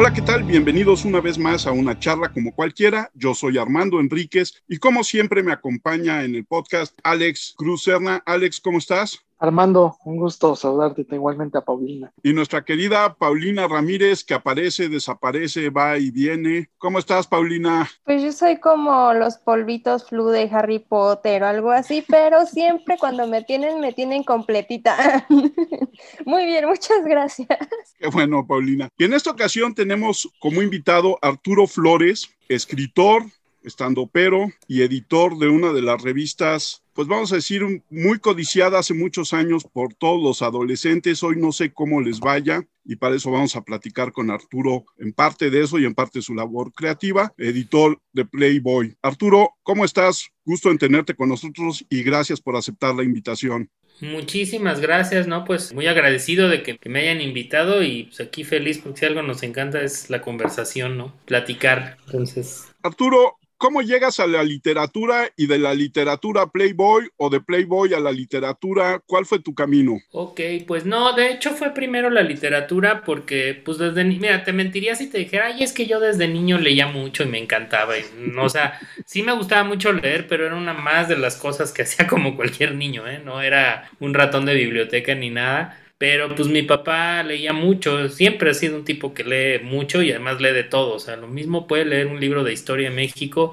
Hola, ¿qué tal? Bienvenidos una vez más a una charla como cualquiera. Yo soy Armando Enríquez y como siempre me acompaña en el podcast Alex Cruz Serna. Alex, ¿cómo estás? Armando, un gusto saludarte igualmente a Paulina. Y nuestra querida Paulina Ramírez, que aparece, desaparece, va y viene. ¿Cómo estás, Paulina? Pues yo soy como los polvitos flu de Harry Potter o algo así, pero siempre cuando me tienen, me tienen completita. Muy bien, muchas gracias. Qué bueno, Paulina. Y en esta ocasión tenemos como invitado Arturo Flores, escritor, estando pero y editor de una de las revistas pues vamos a decir, muy codiciada hace muchos años por todos los adolescentes. Hoy no sé cómo les vaya y para eso vamos a platicar con Arturo en parte de eso y en parte de su labor creativa, editor de Playboy. Arturo, ¿cómo estás? Gusto en tenerte con nosotros y gracias por aceptar la invitación. Muchísimas gracias, ¿no? Pues muy agradecido de que, me hayan invitado y pues aquí feliz porque si algo nos encanta es la conversación, ¿no? Platicar. Entonces. Arturo, ¿Cómo llegas a la literatura y de la literatura Playboy o de Playboy a la literatura? ¿Cuál fue tu camino? Ok, pues no, de hecho fue primero la literatura porque pues desde, mira, te mentiría si te dijera, ay, es que yo desde niño leía mucho y me encantaba. Y, o sea, sí me gustaba mucho leer, pero era una más de las cosas que hacía como cualquier niño, ¿eh? No era un ratón de biblioteca ni nada. Pero pues mi papá leía mucho, siempre ha sido un tipo que lee mucho y además lee de todo. O sea, lo mismo puede leer un libro de historia de México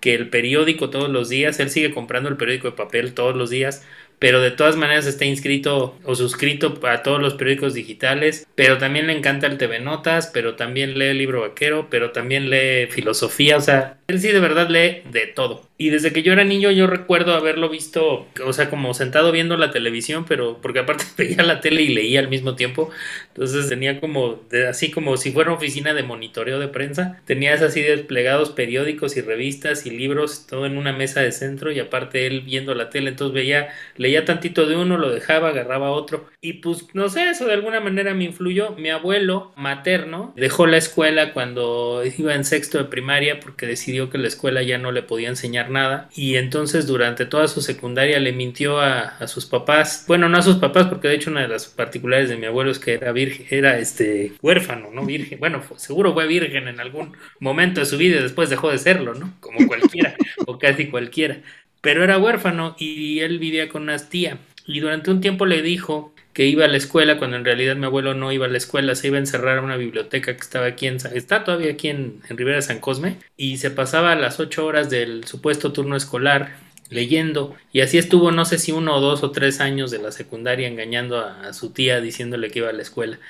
que el periódico todos los días. Él sigue comprando el periódico de papel todos los días pero de todas maneras está inscrito o suscrito a todos los periódicos digitales, pero también le encanta el TV Notas, pero también lee el libro vaquero, pero también lee filosofía, o sea, él sí de verdad lee de todo. Y desde que yo era niño yo recuerdo haberlo visto, o sea, como sentado viendo la televisión, pero porque aparte veía la tele y leía al mismo tiempo, entonces tenía como, así como si fuera una oficina de monitoreo de prensa, tenías así desplegados periódicos y revistas y libros, todo en una mesa de centro y aparte él viendo la tele, entonces veía leía tantito de uno, lo dejaba, agarraba otro. Y pues no sé, eso de alguna manera me influyó. Mi abuelo materno dejó la escuela cuando iba en sexto de primaria porque decidió que la escuela ya no le podía enseñar nada. Y entonces durante toda su secundaria le mintió a, sus papás. Bueno, no a sus papás porque de hecho una de las particulares de mi abuelo es que era virgen, era este huérfano, ¿no? Virgen. Bueno, seguro fue virgen en algún momento de su vida y después dejó de serlo, ¿no? Como cualquiera o casi cualquiera pero era huérfano y él vivía con una tía. Y durante un tiempo le dijo que iba a la escuela cuando en realidad mi abuelo no iba a la escuela, se iba a encerrar a una biblioteca que estaba aquí en está todavía aquí en, en Rivera San Cosme y se pasaba las ocho horas del supuesto turno escolar leyendo y así estuvo no sé si uno o dos o tres años de la secundaria engañando a, a su tía diciéndole que iba a la escuela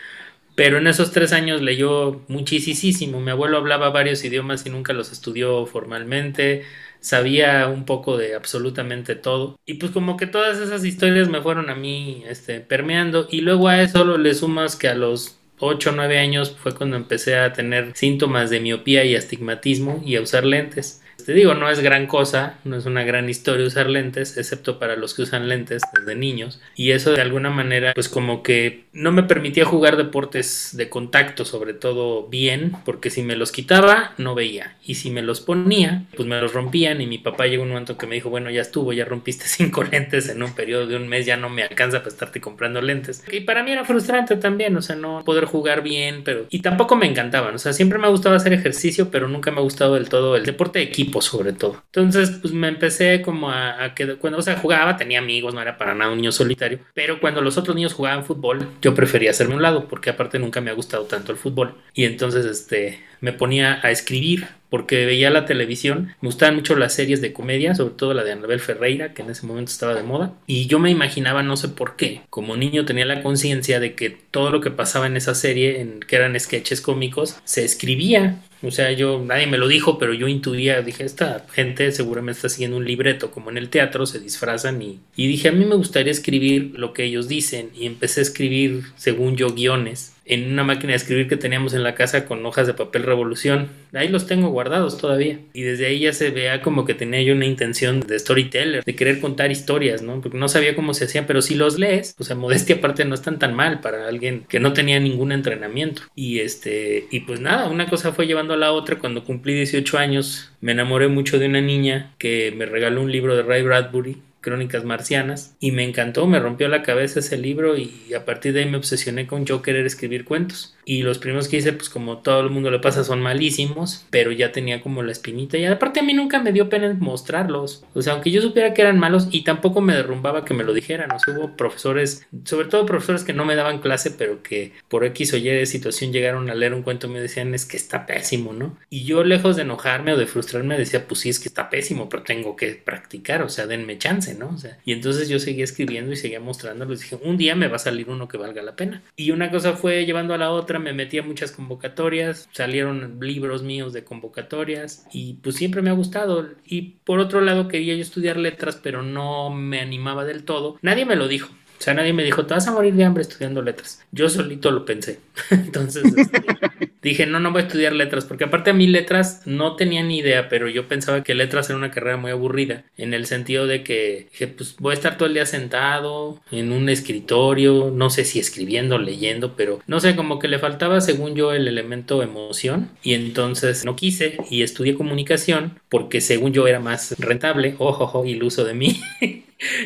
pero en esos tres años leyó muchísimo. Mi abuelo hablaba varios idiomas y nunca los estudió formalmente sabía un poco de absolutamente todo. Y pues como que todas esas historias me fueron a mí este, permeando. Y luego a eso le sumas que a los 8 o 9 años fue cuando empecé a tener síntomas de miopía y astigmatismo y a usar lentes. Te digo, no es gran cosa, no es una gran historia usar lentes, excepto para los que usan lentes desde niños. Y eso de alguna manera, pues como que no me permitía jugar deportes de contacto, sobre todo bien, porque si me los quitaba, no veía. Y si me los ponía, pues me los rompían. Y mi papá llegó un momento que me dijo, bueno, ya estuvo, ya rompiste cinco lentes en un periodo de un mes, ya no me alcanza para estarte comprando lentes. Y para mí era frustrante también, o sea, no poder jugar bien, pero... Y tampoco me encantaban, o sea, siempre me ha gustado hacer ejercicio, pero nunca me ha gustado del todo el deporte de equipo sobre todo. Entonces, pues me empecé como a, que cuando, o sea, jugaba, tenía amigos, no era para nada un niño solitario, pero cuando los otros niños jugaban fútbol, yo prefería hacerme un lado, porque aparte nunca me ha gustado tanto el fútbol. Y entonces, este, me ponía a escribir porque veía la televisión, me gustaban mucho las series de comedia, sobre todo la de Anabel Ferreira, que en ese momento estaba de moda, y yo me imaginaba, no sé por qué, como niño tenía la conciencia de que todo lo que pasaba en esa serie, en, que eran sketches cómicos, se escribía o sea, yo, nadie me lo dijo, pero yo intuía, dije, esta gente seguramente está siguiendo un libreto, como en el teatro, se disfrazan y, y dije, a mí me gustaría escribir lo que ellos dicen y empecé a escribir, según yo, guiones en una máquina de escribir que teníamos en la casa con hojas de papel revolución. Ahí los tengo guardados todavía. Y desde ahí ya se vea como que tenía yo una intención de storyteller, de querer contar historias, ¿no? Porque no sabía cómo se hacían, pero si los lees, o sea, modestia aparte no están tan mal para alguien que no tenía ningún entrenamiento. Y este, y pues nada, una cosa fue llevando a la otra. Cuando cumplí 18 años, me enamoré mucho de una niña que me regaló un libro de Ray Bradbury Crónicas Marcianas y me encantó, me rompió la cabeza ese libro y a partir de ahí me obsesioné con yo querer escribir cuentos. y los primeros que hice, pues como todo el mundo le pasa, son malísimos, pero ya tenía como la espinita y aparte a mí nunca me dio pena mostrarlos, o sea, aunque yo supiera que eran malos y tampoco me derrumbaba que me lo dijeran, o sea, hubo profesores, sobre todo profesores que no me daban clase, pero que por X o Y de situación llegaron a leer un cuento y me decían, es que está pésimo, ¿no? Y yo lejos de enojarme o de frustrarme decía, pues sí, es que está pésimo, pero tengo que practicar, o sea, denme chance, y entonces yo seguía escribiendo y seguía mostrándolos, dije, un día me va a salir uno que valga la pena. Y una cosa fue llevando a la otra, me metí a muchas convocatorias, salieron libros míos de convocatorias y pues siempre me ha gustado. Y por otro lado quería yo estudiar letras, pero no me animaba del todo. Nadie me lo dijo. O sea, nadie me dijo, te vas a morir de hambre estudiando letras. Yo solito lo pensé. Entonces este, dije, no, no voy a estudiar letras, porque aparte a mí letras no tenía ni idea, pero yo pensaba que letras era una carrera muy aburrida, en el sentido de que dije, pues voy a estar todo el día sentado en un escritorio, no sé si escribiendo, leyendo, pero no sé, como que le faltaba, según yo, el elemento emoción, y entonces no quise y estudié comunicación, porque según yo era más rentable, ojo, ojo, iluso de mí.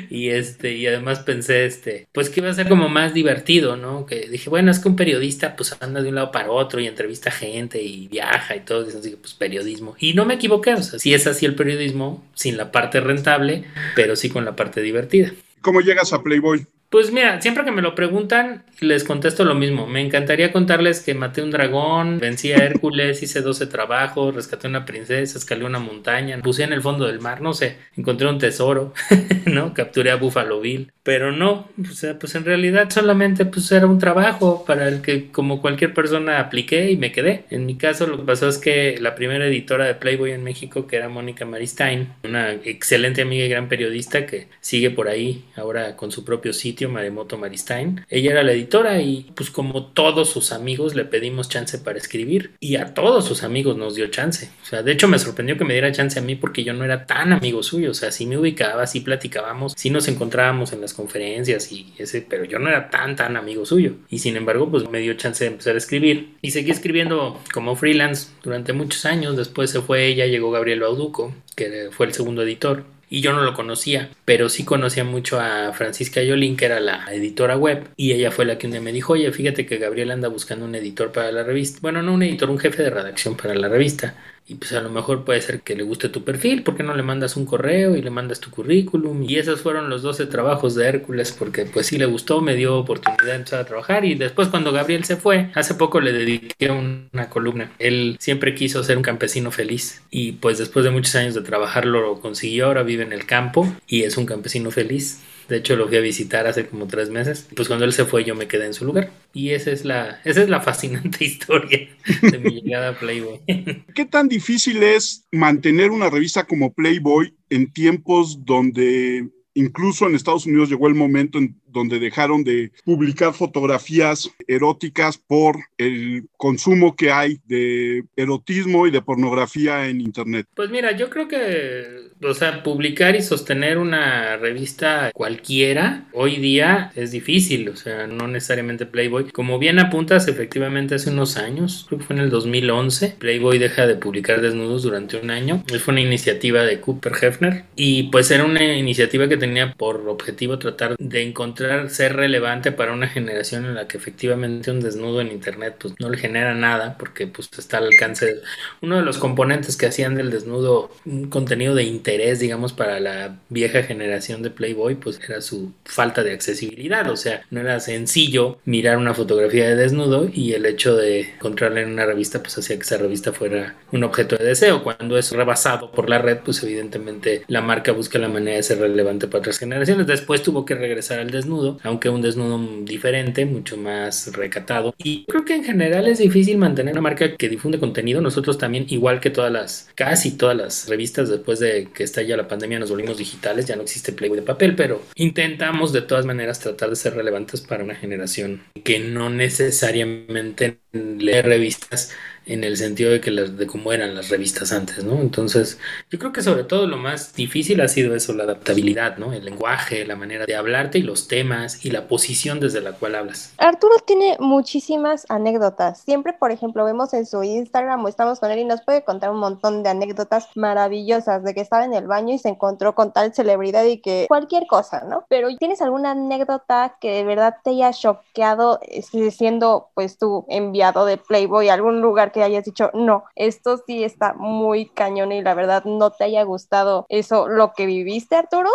y este y además pensé este pues que iba a ser como más divertido no que dije bueno es que un periodista pues anda de un lado para otro y entrevista gente y viaja y todo eso pues periodismo. Y no me equivoqué o sea sí es así el periodismo sin la parte rentable pero sí con la parte divertida. ¿Cómo llegas a Playboy? Pues mira, siempre que me lo preguntan, les contesto lo mismo. Me encantaría contarles que maté un dragón, vencí a Hércules, hice 12 trabajos, rescaté una princesa, escalé una montaña, puse en el fondo del mar, no sé, encontré un tesoro, ¿no? Capturé a Buffalo Bill. Pero no, o sea, pues en realidad solamente pues era un trabajo para el que como cualquier persona apliqué y me quedé. En mi caso lo que pasó es que la primera editora de Playboy en México, que era Mónica Maristain, una excelente amiga y gran periodista que sigue por ahí ahora con su propio sitio, Maremoto Maristain. Ella era la editora y pues como todos sus amigos le pedimos chance para escribir y a todos sus amigos nos dio chance. O sea, de hecho me sorprendió que me diera chance a mí porque yo no era tan amigo suyo. O sea, sí me ubicaba, sí platicábamos, sí nos encontrábamos en las conferencias y ese, pero yo no era tan tan amigo suyo. Y sin embargo, pues me dio chance de empezar a escribir y seguí escribiendo como freelance durante muchos años. Después se fue ella, llegó Gabriel Bauduco, que fue el segundo editor y yo no lo conocía, pero sí conocía mucho a Francisca Yolín, que era la editora web, y ella fue la que un día me dijo, oye, fíjate que Gabriel anda buscando un editor para la revista. Bueno, no un editor, un jefe de redacción para la revista y pues a lo mejor puede ser que le guste tu perfil, ¿por qué no le mandas un correo y le mandas tu currículum? Y esos fueron los 12 trabajos de Hércules porque pues sí le gustó, me dio oportunidad de empezar a trabajar y después cuando Gabriel se fue, hace poco le dediqué una columna. Él siempre quiso ser un campesino feliz y pues después de muchos años de trabajar lo consiguió, ahora vive en el campo y es un campesino feliz. De hecho, lo fui a visitar hace como tres meses. Pues cuando él se fue, yo me quedé en su lugar. Y esa es la, esa es la fascinante historia de mi llegada a Playboy. ¿Qué tan difícil es mantener una revista como Playboy en tiempos donde incluso en Estados Unidos llegó el momento en donde dejaron de publicar fotografías eróticas por el consumo que hay de erotismo y de pornografía en Internet? Pues mira, yo creo que, o sea, publicar y sostener una revista cualquiera hoy día es difícil, o sea, no necesariamente Playboy. Como bien apuntas, efectivamente hace unos años, creo que fue en el 2011, Playboy deja de publicar desnudos durante un año. Fue una iniciativa de Cooper Hefner y pues era una iniciativa que tenía por objetivo tratar de encontrar ser relevante para una generación en la que efectivamente un desnudo en internet pues no le genera nada porque pues está al alcance uno de los componentes que hacían del desnudo un contenido de interés digamos para la vieja generación de Playboy pues era su falta de accesibilidad. O sea no era sencillo mirar una fotografía de desnudo y el hecho de encontrarla en una revista pues hacía que esa revista fuera un objeto de deseo. Cuando es rebasado por la red pues evidentemente la marca busca la manera de ser relevante para otras generaciones. Después tuvo que regresar al desnudo aunque un desnudo diferente, mucho más recatado. Y creo que en general es difícil mantener una marca que difunde contenido. Nosotros también, igual que todas las, casi todas las revistas, después de que estalla la pandemia, nos volvimos digitales, ya no existe Playboy de papel, pero intentamos de todas maneras tratar de ser relevantes para una generación que no necesariamente lee revistas en el sentido de que las, de cómo eran las revistas antes, ¿no? Entonces, yo creo que sobre todo lo más difícil ha sido eso, la adaptabilidad, ¿no? El lenguaje, la manera de hablarte y los temas y la posición desde la cual hablas. Arturo tiene muchísimas anécdotas. Siempre, por ejemplo, vemos en su Instagram o estamos con él y nos puede contar un montón de anécdotas maravillosas de que estaba en el baño y se encontró con tal celebridad y que cualquier cosa, ¿no? Pero ¿tienes alguna anécdota que de verdad te haya choqueado eh, siendo pues tú enviado de Playboy a algún lugar que hayas dicho, no, esto sí está muy cañón y la verdad no te haya gustado eso, lo que viviste, Arturo?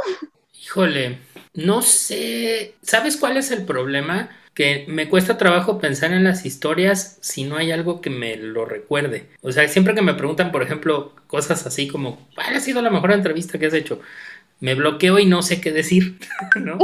Híjole, no sé, ¿sabes cuál es el problema? que me cuesta trabajo pensar en las historias si no hay algo que me lo recuerde. O sea, siempre que me preguntan, por ejemplo, cosas así como, ¿cuál ha sido la mejor entrevista que has hecho? Me bloqueo y no sé qué decir, ¿no?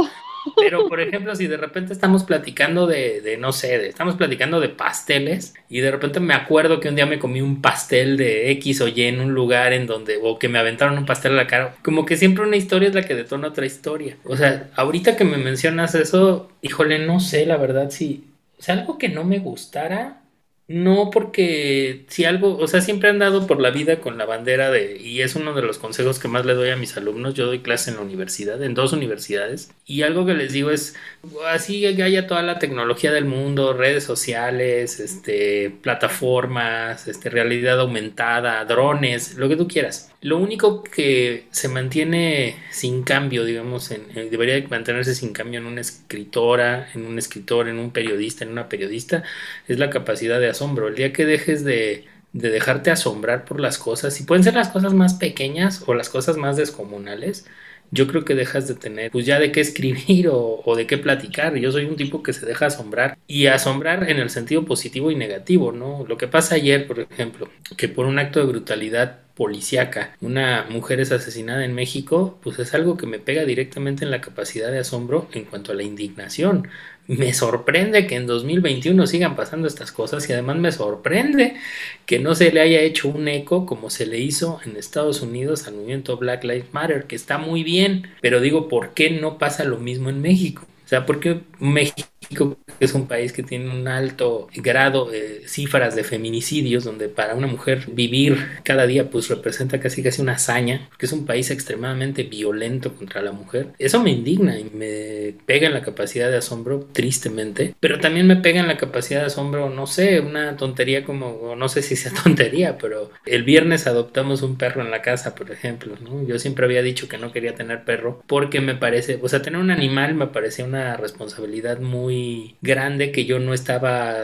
Pero, por ejemplo, si de repente estamos platicando de, de, no sé, estamos platicando de pasteles y de repente me acuerdo que un día me comí un pastel de X o Y en un lugar en donde, o que me aventaron un pastel a la cara, como que siempre una historia es la que detona otra historia. O sea, ahorita que me mencionas eso, híjole, no sé, la verdad, si, o sea, algo que no me gustara, no, porque si algo, o sea, siempre han dado por la vida con la bandera de, y es uno de los consejos que más le doy a mis alumnos, yo doy clase en la universidad, en dos universidades, y algo que les digo es, así que haya toda la tecnología del mundo, redes sociales, este, plataformas, este, realidad aumentada, drones, lo que tú quieras. Lo único que se mantiene sin cambio, digamos, en, debería mantenerse sin cambio en una escritora, en un escritor, en un periodista, en una periodista, es la capacidad de asombro. El día que dejes de, de dejarte asombrar por las cosas, y pueden ser las cosas más pequeñas o las cosas más descomunales, yo creo que dejas de tener pues ya de qué escribir o, de qué platicar. Yo soy un tipo que se deja asombrar y asombrar en el sentido positivo y negativo, ¿no? Lo que pasa ayer, por ejemplo, que por un acto de brutalidad policíaca, una mujer es asesinada en México, pues es algo que me pega directamente en la capacidad de asombro en cuanto a la indignación. Me sorprende que en 2021 sigan pasando estas cosas y además me sorprende que no se le haya hecho un eco como se le hizo en Estados Unidos al movimiento Black Lives Matter, que está muy bien, pero digo, ¿por qué no pasa lo mismo en México? Sea, ¿por qué México es un país que tiene un alto grado de cifras de feminicidios, donde para una mujer vivir cada día pues representa casi casi una hazaña, porque es un país extremadamente violento contra la mujer. Eso me indigna y me pega en la capacidad de asombro, tristemente, pero también me pega en la capacidad de asombro, no sé, una tontería como, no sé si sea tontería, pero el viernes adoptamos un perro en la casa, por ejemplo, ¿no? Yo siempre había dicho que no quería tener perro porque me parece, o sea, tener un animal me parecía una responsabilidad muy grande que yo no estaba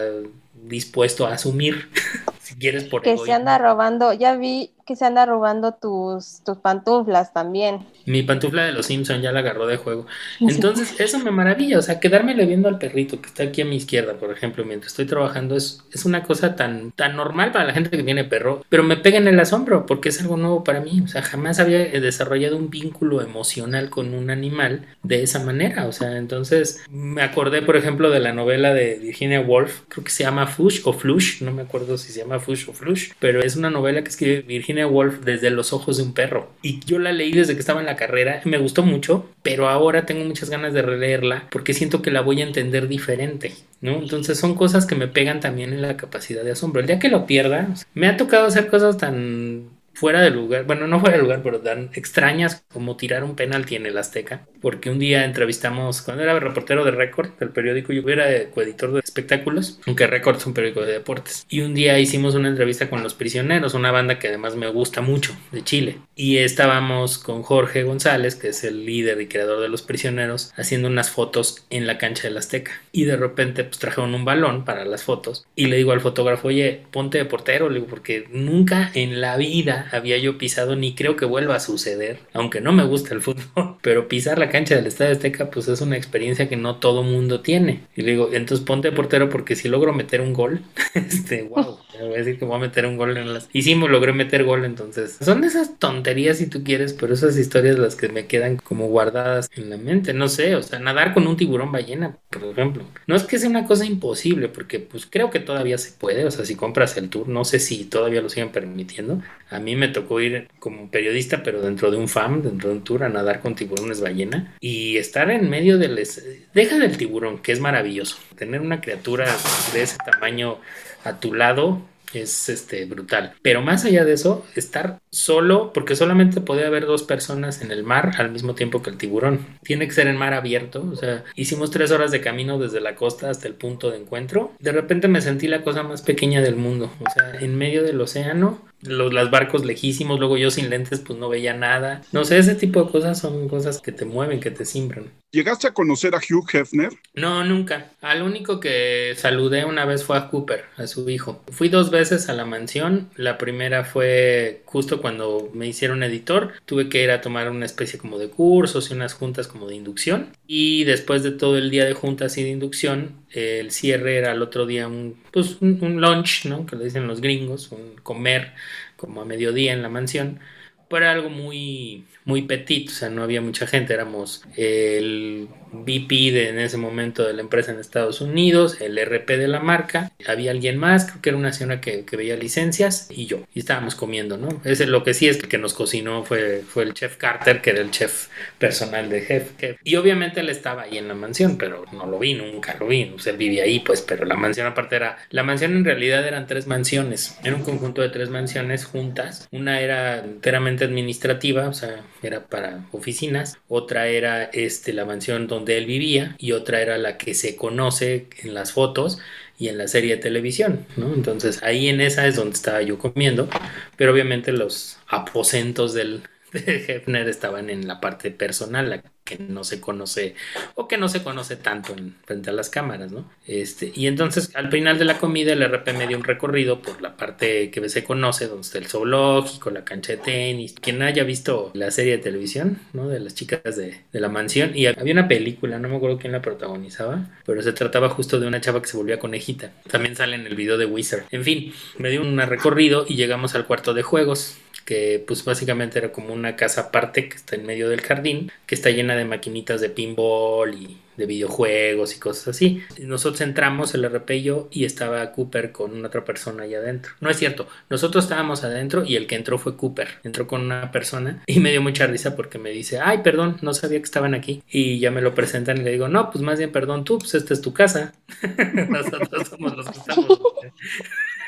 dispuesto a asumir. si quieres por que se anda robando, ya vi que se anda robando tus, tus pantuflas también. Mi pantufla de los Simpson ya la agarró de juego. Entonces, eso me maravilla. O sea, quedármele viendo al perrito que está aquí a mi izquierda, por ejemplo, mientras estoy trabajando, es, es una cosa tan, tan normal para la gente que tiene perro, pero me pega en el asombro porque es algo nuevo para mí. O sea, jamás había desarrollado un vínculo emocional con un animal de esa manera. O sea, entonces me acordé, por ejemplo, de la novela de Virginia Woolf, creo que se llama Fush o Flush, no me acuerdo si se llama Fush o Flush, pero es una novela que escribe Virginia Wolf desde los ojos de un perro. Y yo la leí desde que estaba en la carrera, me gustó mucho, pero ahora tengo muchas ganas de releerla porque siento que la voy a entender diferente, ¿no? Entonces son cosas que me pegan también en la capacidad de asombro. El día que lo pierda, me ha tocado hacer cosas tan fuera de lugar, bueno, no fuera de lugar, pero tan extrañas como tirar un penalti en el Azteca, porque un día entrevistamos, cuando era reportero de Record, del periódico, yo era coeditor de espectáculos, aunque Record es un periódico de deportes, y un día hicimos una entrevista con Los Prisioneros, una banda que además me gusta mucho, de Chile, y estábamos con Jorge González, que es el líder y creador de Los Prisioneros, haciendo unas fotos en la cancha del Azteca, y de repente pues trajeron un balón para las fotos, y le digo al fotógrafo, oye, ponte de portero, le digo, porque nunca en la vida había yo pisado ni creo que vuelva a suceder, aunque no me gusta el fútbol, pero pisar la cancha del Estadio Azteca pues es una experiencia que no todo mundo tiene. Y le digo, entonces ponte portero porque si logro meter un gol, este, wow, voy a decir que voy a meter un gol en las... Y sí, me logré meter gol, entonces son esas tonterías si tú quieres, pero esas historias las que me quedan como guardadas en la mente, no sé, o sea, nadar con un tiburón ballena, por ejemplo. No es que sea una cosa imposible, porque pues creo que todavía se puede, o sea, si compras el tour, no sé si todavía lo siguen permitiendo. A mí me tocó ir como periodista, pero dentro de un FAM, dentro de un tour, a nadar con tiburones ballena y estar en medio del... Deja del tiburón, que es maravilloso. Tener una criatura de ese tamaño a tu lado es este brutal. Pero más allá de eso, estar solo, porque solamente podía haber dos personas en el mar al mismo tiempo que el tiburón. Tiene que ser en mar abierto. O sea, hicimos tres horas de camino desde la costa hasta el punto de encuentro. De repente me sentí la cosa más pequeña del mundo. O sea, en medio del océano, los las barcos lejísimos, luego yo sin lentes pues no veía nada. No sé, ese tipo de cosas son cosas que te mueven, que te simbran. ¿Llegaste a conocer a Hugh Hefner? No, nunca. Al único que saludé una vez fue a Cooper, a su hijo. Fui dos veces a la mansión. La primera fue justo cuando me hicieron editor. Tuve que ir a tomar una especie como de cursos y unas juntas como de inducción. Y después de todo el día de juntas y de inducción, el cierre era el otro día un, pues, un, lunch, ¿no? Que le dicen los gringos, un comer como a mediodía en la mansión. Pero era algo muy, muy petit, o sea, no había mucha gente, éramos el VP de, en ese momento de la empresa en Estados Unidos, el RP de la marca, había alguien más, creo que era una señora que, veía licencias y yo, y estábamos comiendo, ¿no? Ese, lo que sí es que, que nos cocinó fue, fue el chef Carter, que era el chef personal de jefe, y obviamente él estaba ahí en la mansión, pero no lo vi, nunca lo vi, sea, él vivía ahí, pues, pero la mansión aparte era, la mansión en realidad eran tres mansiones, era un conjunto de tres mansiones juntas, una era enteramente administrativa, o sea, era para oficinas, otra era este, la mansión donde él vivía y otra era la que se conoce en las fotos y en la serie de televisión. Entonces ahí en esa es donde estaba yo comiendo, pero obviamente los aposentos del, de Hefner estaban en la parte personal, la que no se conoce o que no se conoce tanto en, frente a las cámaras, ¿no? Este, y entonces al final de la comida el RP me dio un recorrido por la parte que se conoce, donde está el zoológico, la cancha de tenis, quien haya visto la serie de televisión, ¿no? De las chicas de, de la mansión, y había una película, no me acuerdo quién la protagonizaba, pero se trataba justo de una chava que se volvía conejita. También sale en el video de Wizard. En fin, me dio un recorrido y llegamos al cuarto de juegos que pues básicamente era como una casa aparte que está en medio del jardín, que está llena de maquinitas de pinball y de videojuegos y cosas así. Nosotros entramos, el RP y yo, y estaba Cooper con otra persona allá adentro. No es cierto, nosotros estábamos adentro y el que entró fue Cooper. Entró con una persona y me dio mucha risa porque me dice, ay, perdón, no sabía que estaban aquí. Y ya me lo presentan y le digo, no, pues más bien perdón tú, pues esta es tu casa. nosotros somos los que estamos.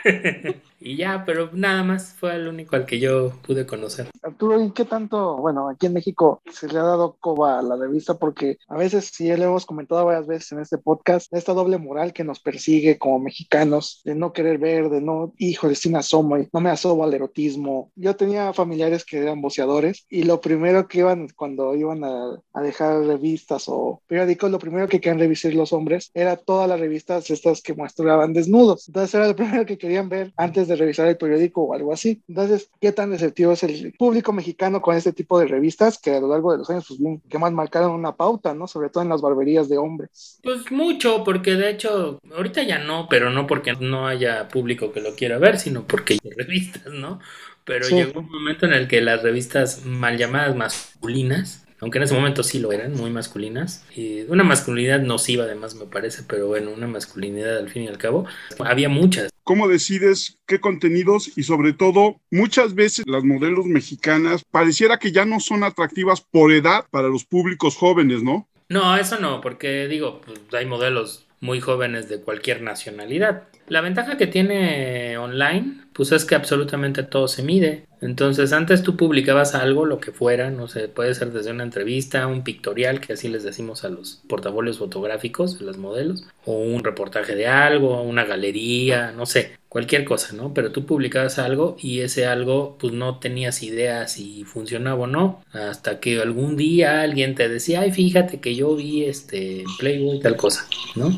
y ya, pero nada más fue el único al que yo pude conocer. Arturo, ¿y qué tanto, bueno, aquí en México se le ha dado coba a la revista? Porque a veces, si ya lo hemos comentado varias veces en este podcast, esta doble moral que nos persigue como mexicanos, de no querer ver, de no, hijo, de sin asomo, no me asomo al erotismo. Yo tenía familiares que eran boceadores y lo primero que iban cuando iban a, a dejar revistas o periódicos, lo primero que querían revisar los hombres era todas las revistas estas que mostraban desnudos. Entonces era lo primero que querían ver antes de revisar el periódico o algo así. Entonces, ¿qué tan receptivo es el público mexicano con este tipo de revistas que a lo largo de los años, pues bien, que más marcaron una pauta, ¿no? Sobre todo en las barberías de hombres. Pues mucho, porque de hecho, ahorita ya no, pero no porque no haya público que lo quiera ver, sino porque hay revistas, ¿no? Pero llegó un momento en el que las revistas mal llamadas masculinas aunque en ese momento sí lo eran, muy masculinas. Y una masculinidad nociva además me parece, pero bueno, una masculinidad al fin y al cabo. Había muchas. ¿Cómo decides qué contenidos y sobre todo muchas veces las modelos mexicanas pareciera que ya no son atractivas por edad para los públicos jóvenes, ¿no? No, eso no, porque digo, pues, hay modelos muy jóvenes de cualquier nacionalidad. La ventaja que tiene online, pues es que absolutamente todo se mide. Entonces, antes tú publicabas algo, lo que fuera, no sé, puede ser desde una entrevista, un pictorial, que así les decimos a los portafolios fotográficos de los modelos, o un reportaje de algo, una galería, no sé, cualquier cosa, ¿no? Pero tú publicabas algo y ese algo, pues no tenías idea si funcionaba o no, hasta que algún día alguien te decía, ay, fíjate que yo vi este Playboy tal cosa, ¿no?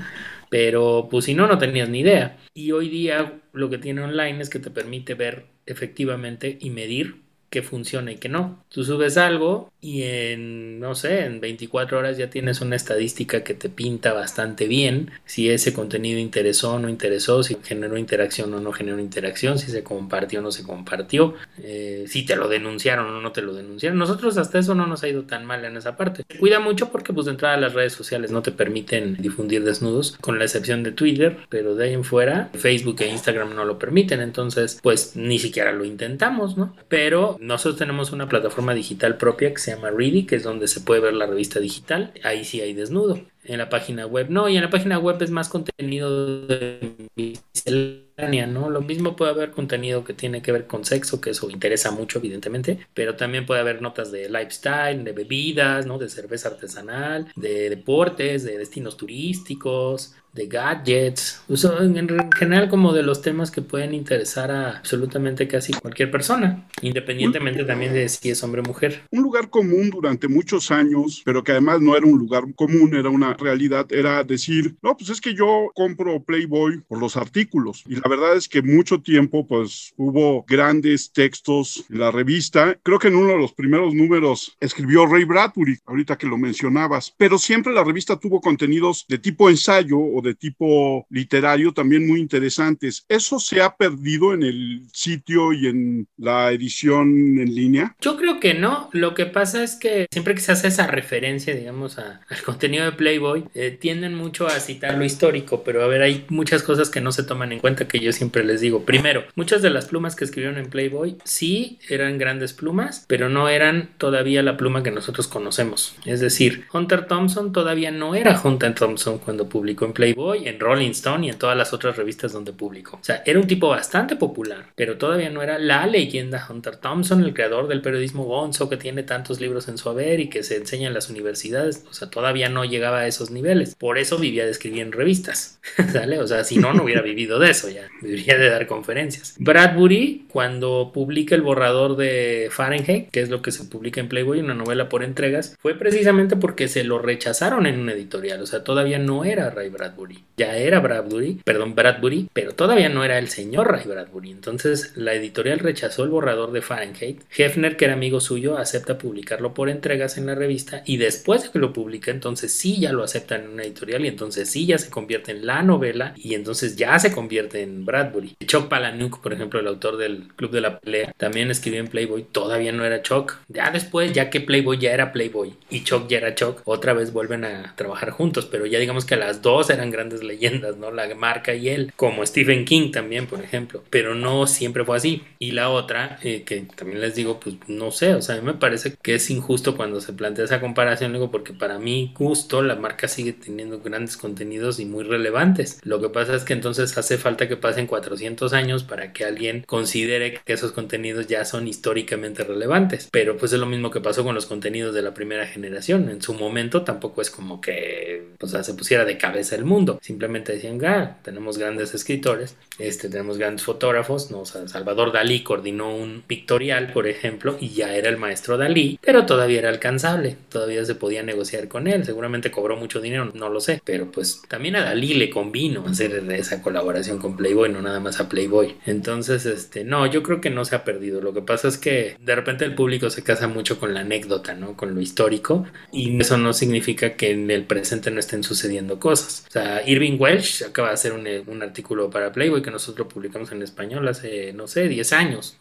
Pero pues si no, no tenías ni idea. Y hoy día lo que tiene online es que te permite ver efectivamente y medir que funciona y que no. Tú subes algo y en, no sé, en 24 horas ya tienes una estadística que te pinta bastante bien si ese contenido interesó o no interesó, si generó interacción o no generó interacción, si se compartió o no se compartió, eh, si te lo denunciaron o no te lo denunciaron. Nosotros hasta eso no nos ha ido tan mal en esa parte. cuida mucho porque pues de entrada las redes sociales no te permiten difundir desnudos, con la excepción de Twitter, pero de ahí en fuera Facebook e Instagram no lo permiten, entonces pues ni siquiera lo intentamos, ¿no? Pero nosotros tenemos una plataforma digital propia que se llama Ready, que es donde se puede ver la revista digital. Ahí sí hay desnudo. En la página web no, y en la página web es más contenido de miscelánea, ¿no? Lo mismo puede haber contenido que tiene que ver con sexo, que eso interesa mucho, evidentemente, pero también puede haber notas de lifestyle, de bebidas, ¿no? De cerveza artesanal, de deportes, de destinos turísticos, de gadgets, en general como de los temas que pueden interesar a absolutamente casi cualquier persona, independientemente también de si es hombre o mujer. Un lugar común durante muchos años, pero que además no era un lugar común, era una realidad, era decir, no, pues es que yo compro Playboy por los artículos. Y la verdad es que mucho tiempo, pues hubo grandes textos en la revista. Creo que en uno de los primeros números escribió Ray Bradbury, ahorita que lo mencionabas, pero siempre la revista tuvo contenidos de tipo ensayo o de tipo literario también muy interesantes. ¿Eso se ha perdido en el sitio y en la edición en línea? Yo creo que no. Lo que pasa es que siempre que se hace esa referencia, digamos, al contenido de Playboy, eh, tienden mucho a citar lo histórico, pero a ver, hay muchas cosas que no se toman en cuenta que yo siempre les digo. Primero, muchas de las plumas que escribieron en Playboy sí eran grandes plumas, pero no eran todavía la pluma que nosotros conocemos. Es decir, Hunter Thompson todavía no era Hunter Thompson cuando publicó en Playboy en Rolling Stone y en todas las otras revistas donde publicó. O sea, era un tipo bastante popular, pero todavía no era la leyenda Hunter Thompson, el creador del periodismo gonzo que tiene tantos libros en su haber y que se enseña en las universidades. O sea, todavía no llegaba a esos niveles. Por eso vivía de escribir en revistas. ¿Sale? O sea, si no, no hubiera vivido de eso ya. Viviría de dar conferencias. Bradbury, cuando publica el borrador de Fahrenheit, que es lo que se publica en Playboy, una novela por entregas, fue precisamente porque se lo rechazaron en un editorial. O sea, todavía no era Ray Bradbury. Ya era Bradbury, perdón, Bradbury, pero todavía no era el señor Ray Bradbury. Entonces la editorial rechazó el borrador de Fahrenheit. Hefner, que era amigo suyo, acepta publicarlo por entregas en la revista y después de que lo publica, entonces sí ya lo acepta en una editorial y entonces sí ya se convierte en la novela y entonces ya se convierte en Bradbury. Chuck Palahniuk, por ejemplo, el autor del Club de la Pelea, también escribió en Playboy, todavía no era Chuck. Ya después, ya que Playboy ya era Playboy y Chuck ya era Chuck, otra vez vuelven a trabajar juntos, pero ya digamos que las dos eran grandes leyendas, ¿no? La marca y él, como Stephen King también, por ejemplo, pero no siempre fue así. Y la otra, eh, que también les digo, pues no sé, o sea, a mí me parece que es injusto cuando se plantea esa comparación, digo, porque para mí, justo, la marca sigue teniendo grandes contenidos y muy relevantes. Lo que pasa es que entonces hace falta que pasen 400 años para que alguien considere que esos contenidos ya son históricamente relevantes. Pero pues es lo mismo que pasó con los contenidos de la primera generación. En su momento tampoco es como que pues, se pusiera de cabeza el mundo Simplemente decían, ah, tenemos grandes escritores, este, tenemos grandes fotógrafos, ¿no? Salvador Dalí coordinó un pictorial, por ejemplo, y ya era el maestro Dalí, pero todavía era alcanzable, todavía se podía negociar con él, seguramente cobró mucho dinero, no lo sé, pero pues también a Dalí le convino hacer esa colaboración con Playboy, no nada más a Playboy. Entonces, este, no, yo creo que no se ha perdido, lo que pasa es que de repente el público se casa mucho con la anécdota, ¿no? Con lo histórico, y eso no significa que en el presente no estén sucediendo cosas. O sea, Irving Welsh acaba de hacer un, artículo para Playboy que nosotros publicamos en español hace, no sé, 10 años.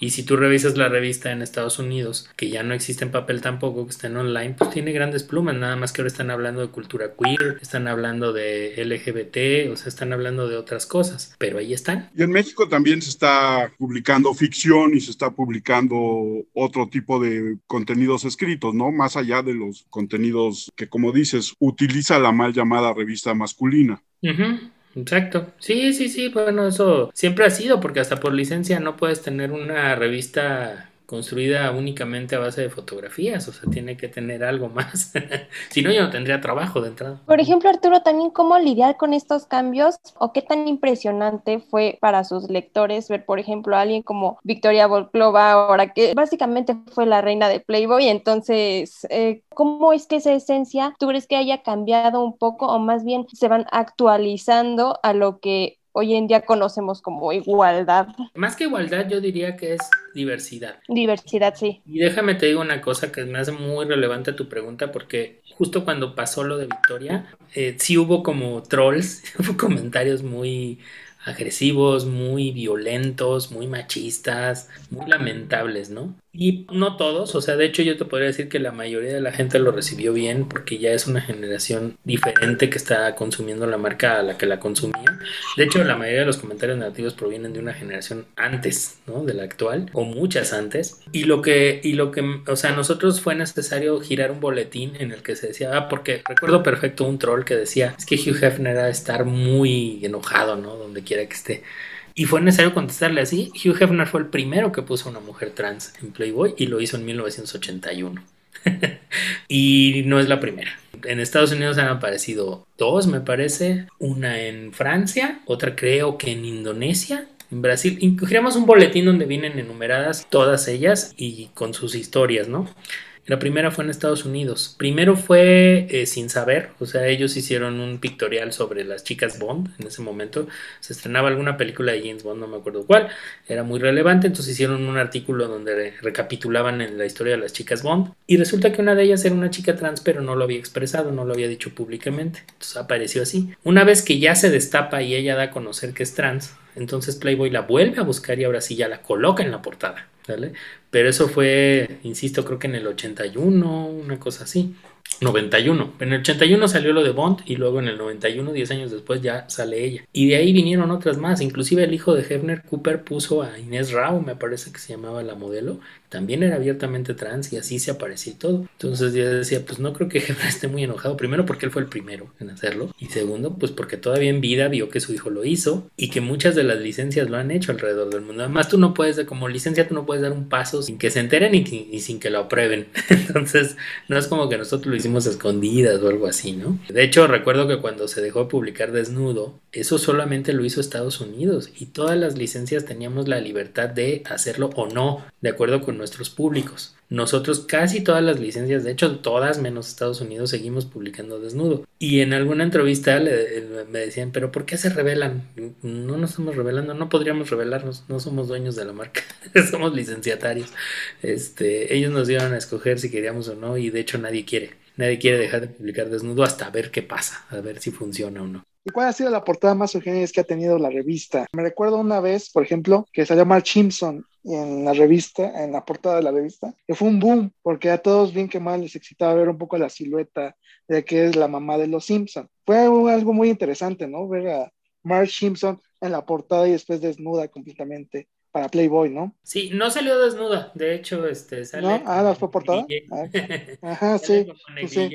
Y si tú revisas la revista en Estados Unidos, que ya no existe en papel tampoco, que está en online, pues tiene grandes plumas, nada más que ahora están hablando de cultura queer, están hablando de LGBT, o sea, están hablando de otras cosas, pero ahí están. Y en México también se está publicando ficción y se está publicando otro tipo de contenidos escritos, ¿no? Más allá de los contenidos que, como dices, utiliza la mal llamada revista masculina. Exacto. Sí, sí, sí, bueno, eso siempre ha sido, porque hasta por licencia no puedes tener una revista construida únicamente a base de fotografías, o sea, tiene que tener algo más. si no, yo no tendría trabajo de entrada. Por ejemplo, Arturo, también cómo lidiar con estos cambios o qué tan impresionante fue para sus lectores ver, por ejemplo, a alguien como Victoria Volklova, ahora que básicamente fue la reina de Playboy, entonces, eh, ¿cómo es que esa esencia, tú crees que haya cambiado un poco o más bien se van actualizando a lo que hoy en día conocemos como igualdad. Más que igualdad, yo diría que es diversidad. Diversidad, sí. Y déjame te digo una cosa que me hace muy relevante tu pregunta, porque justo cuando pasó lo de Victoria, eh, sí hubo como trolls, hubo comentarios muy agresivos, muy violentos, muy machistas, muy lamentables, ¿no? Y no todos, o sea, de hecho yo te podría decir que la mayoría de la gente lo recibió bien porque ya es una generación diferente que está consumiendo la marca a la que la consumía. De hecho, la mayoría de los comentarios negativos provienen de una generación antes, ¿no? De la actual, o muchas antes. Y lo que, y lo que, o sea, a nosotros fue necesario girar un boletín en el que se decía, ah, porque recuerdo perfecto un troll que decía, es que Hugh Hefner era estar muy enojado, ¿no? Donde quiera que esté Y fue necesario contestarle así. Hugh Hefner fue el primero que puso una mujer trans en Playboy y lo hizo en 1981. y no es la primera. En Estados Unidos han aparecido dos, me parece. Una en Francia, otra creo que en Indonesia en Brasil. Incluiremos un boletín donde vienen enumeradas todas ellas y con sus historias, ¿no? La primera fue en Estados Unidos. Primero fue eh, sin saber, o sea, ellos hicieron un pictorial sobre las chicas Bond. En ese momento se estrenaba alguna película de James Bond, no me acuerdo cuál, era muy relevante. Entonces hicieron un artículo donde recapitulaban en la historia de las chicas Bond. Y resulta que una de ellas era una chica trans, pero no lo había expresado, no lo había dicho públicamente. Entonces apareció así. Una vez que ya se destapa y ella da a conocer que es trans, entonces Playboy la vuelve a buscar y ahora sí ya la coloca en la portada. Pero eso fue, insisto, creo que en el 81, una cosa así. 91. En el 81 salió lo de Bond y luego en el 91, 10 años después, ya sale ella. Y de ahí vinieron otras más. Inclusive el hijo de Hefner Cooper puso a Inés Rao, me parece que se llamaba la modelo, también era abiertamente trans y así se aparecía todo. Entonces yo decía, pues no creo que Hefner esté muy enojado. Primero porque él fue el primero en hacerlo y segundo pues porque todavía en vida vio que su hijo lo hizo y que muchas de las licencias lo han hecho alrededor del mundo. Además tú no puedes, como licencia tú no puedes dar un paso sin que se enteren y, sin que lo aprueben. Entonces no es como que nosotros lo hicimos escondidas o algo así, ¿no? De hecho recuerdo que cuando se dejó publicar desnudo, eso solamente lo hizo Estados Unidos y todas las licencias teníamos la libertad de hacerlo o no, de acuerdo con nuestros públicos. Nosotros casi todas las licencias, de hecho todas menos Estados Unidos, seguimos publicando desnudo. Y en alguna entrevista me decían, pero ¿por qué se revelan? No nos estamos revelando, no podríamos revelarnos, no somos dueños de la marca, somos licenciatarios. Este, ellos nos iban a escoger si queríamos o no y de hecho nadie quiere. Nadie quiere dejar de publicar desnudo hasta ver qué pasa, a ver si funciona o no. ¿Y cuál ha sido la portada más urgente que ha tenido la revista? Me recuerdo una vez, por ejemplo, que salió Mark Simpson en la revista, en la portada de la revista, que fue un boom, porque a todos bien que mal les excitaba ver un poco la silueta de que es la mamá de los Simpson. Fue algo muy interesante, ¿no? Ver a Mark Simpson en la portada y después desnuda completamente para Playboy, ¿no? Sí, no salió desnuda, de hecho, este, sale... ¿No? Ah, ¿la fue portada? Ah, ajá, sí, sí.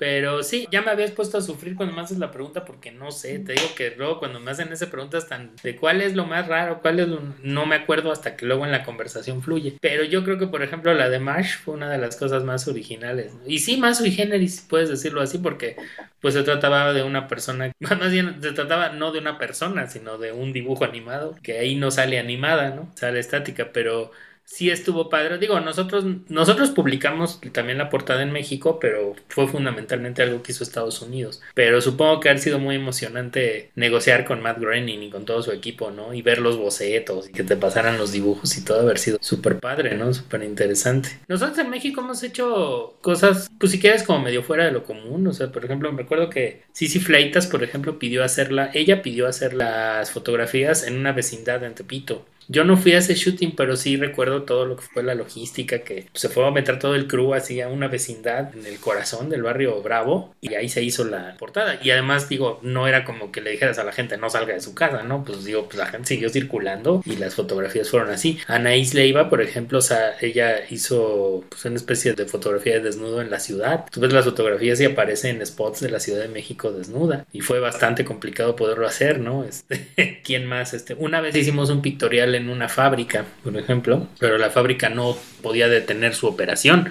Pero sí, ya me habías puesto a sufrir cuando me haces la pregunta porque no sé, te digo que luego cuando me hacen esa pregunta tan de cuál es lo más raro, cuál es lo... no me acuerdo hasta que luego en la conversación fluye. Pero yo creo que por ejemplo la de Marsh fue una de las cosas más originales. Y sí, más sui generis, puedes decirlo así, porque pues se trataba de una persona, más bien se trataba no de una persona, sino de un dibujo animado, que ahí no sale animada, ¿no? Sale estática, pero sí estuvo padre. Digo, nosotros, nosotros publicamos también la portada en México, pero fue fundamentalmente algo que hizo Estados Unidos. Pero supongo que ha sido muy emocionante negociar con Matt Groening y con todo su equipo, ¿no? Y ver los bocetos y que te pasaran los dibujos y todo haber sido súper padre, ¿no? Súper interesante. Nosotros en México hemos hecho cosas, pues si quieres, como medio fuera de lo común. O sea, por ejemplo, me recuerdo que Sisi Fleitas, por ejemplo, pidió hacerla, ella pidió hacer las fotografías en una vecindad en Tepito. Yo no fui a ese shooting, pero sí recuerdo todo lo que fue la logística, que se fue a meter todo el crew así a una vecindad en el corazón del barrio Bravo y ahí se hizo la portada. Y además, digo, no era como que le dijeras a la gente no salga de su casa, ¿no? Pues digo, pues la gente siguió circulando y las fotografías fueron así. Anaís Leiva, por ejemplo, o sea, ella hizo pues, una especie de fotografía de desnudo en la ciudad. Tú ves las fotografías y aparece en spots de la Ciudad de México desnuda y fue bastante complicado poderlo hacer, ¿no? Este, ¿quién más? Este, una vez hicimos un pictorial una fábrica, por ejemplo, pero la fábrica no podía detener su operación.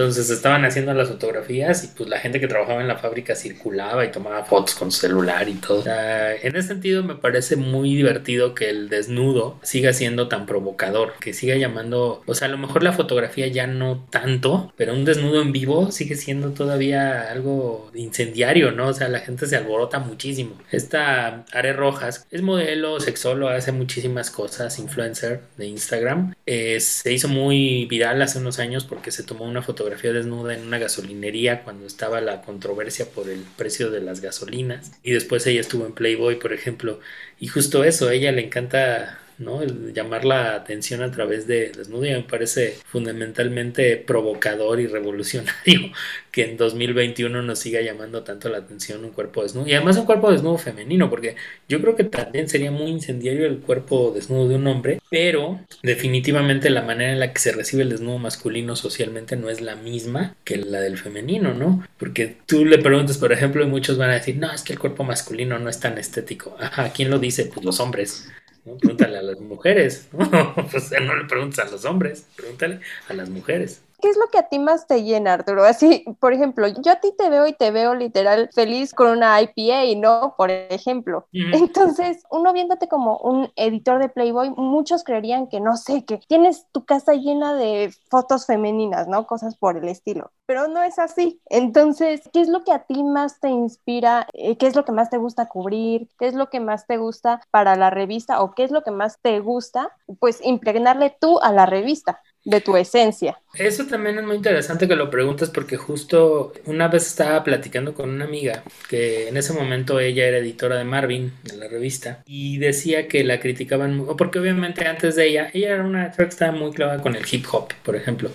Entonces estaban haciendo las fotografías y pues la gente que trabajaba en la fábrica circulaba y tomaba fotos con su celular y todo. en ese sentido me parece muy divertido que el desnudo siga siendo tan provocador, que siga llamando, o sea, a lo mejor la fotografía ya no tanto, pero un desnudo en vivo sigue siendo todavía algo incendiario, ¿no? O sea, la gente se alborota muchísimo. Esta Are Rojas es modelo, sexóloga, hace muchísimas cosas, influencer de Instagram. Eh, se hizo muy viral hace unos años porque se tomó una fotografía desnuda en una gasolinería cuando estaba la controversia por el precio de las gasolinas. Y después ella estuvo en Playboy, por ejemplo. Y justo eso, a ella le encanta ¿no? El llamar la atención a través de desnudo me parece fundamentalmente provocador y revolucionario que en 2021 nos siga llamando tanto la atención un cuerpo desnudo y además un cuerpo desnudo femenino porque yo creo que también sería muy incendiario el cuerpo desnudo de un hombre pero definitivamente la manera en la que se recibe el desnudo masculino socialmente no es la misma que la del femenino ¿no? porque tú le preguntas por ejemplo y muchos van a decir no es que el cuerpo masculino no es tan estético ajá ¿quién lo dice? pues los hombres ¿no? Pregúntale a las mujeres, ¿no? Sea, no le preguntes a los hombres, pregúntale a las mujeres. ¿Qué es lo que a ti más te llena, Arturo? Así, por ejemplo, yo a ti te veo y te veo literal feliz con una IPA, ¿no? Por ejemplo. Ujú. Entonces, uno viéndote como un editor de Playboy, muchos creerían que, no sé, que tienes tu casa llena de fotos femeninas, ¿no? Cosas por el estilo. Pero no es así. Entonces, ¿qué es lo que a ti más te inspira? Eh, ¿Qué es lo que más te gusta cubrir? ¿Qué es lo que más te gusta para la revista? ¿O qué es lo que más te gusta? Pues impregnarle tú a la revista de tu esencia. Eso también es muy interesante que lo preguntes porque justo una vez estaba platicando con una amiga que en ese momento ella era editora de Marvin, de la revista, y decía que la criticaban, porque obviamente antes de ella, ella era una que estaba muy clavada con el hip hop, por ejemplo,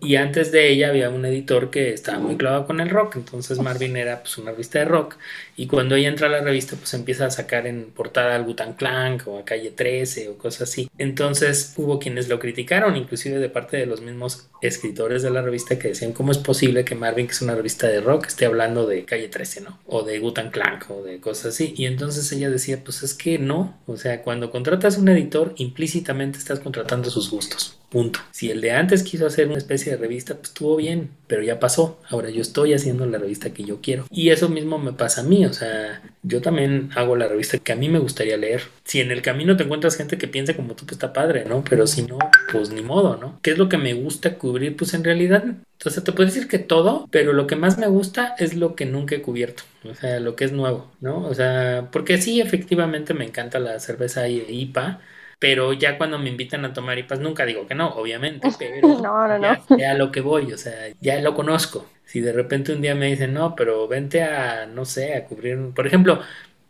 y antes de ella había un editor que estaba muy clavado con el rock, entonces Marvin era pues una revista de rock, y cuando ella entra a la revista pues empieza a sacar en portada al Butan Clank o a Calle 13 o cosas así, entonces hubo quienes lo criticaron, inclusive de parte de los mismos escritores de la revista que decían cómo es posible que Marvin, que es una revista de rock, esté hablando de Calle 13, ¿no? O de Gutan Clank o de cosas así. Y entonces ella decía, pues es que no, o sea, cuando contratas un editor, implícitamente estás contratando sus gustos. Punto. Si el de antes quiso hacer una especie de revista, pues estuvo bien, pero ya pasó. Ahora yo estoy haciendo la revista que yo quiero. Y eso mismo me pasa a mí, o sea, yo también hago la revista que a mí me gustaría leer. Si en el camino te encuentras gente que piensa como tú, pues está padre, ¿no? Pero si no, pues ni modo, ¿no? ¿Qué es lo que me gusta cubrir? Pues en realidad, entonces te puedo decir que todo, pero lo que más me gusta es lo que nunca he cubierto, o sea, lo que es nuevo, ¿no? O sea, porque sí, efectivamente me encanta la cerveza IPA. Pero ya cuando me invitan a tomar IPAs, nunca digo que no, obviamente, pero No, no, ya, no. ya lo que voy, o sea, ya lo conozco. Si de repente un día me dicen, no, pero vente a, no sé, a cubrir, un-". por ejemplo,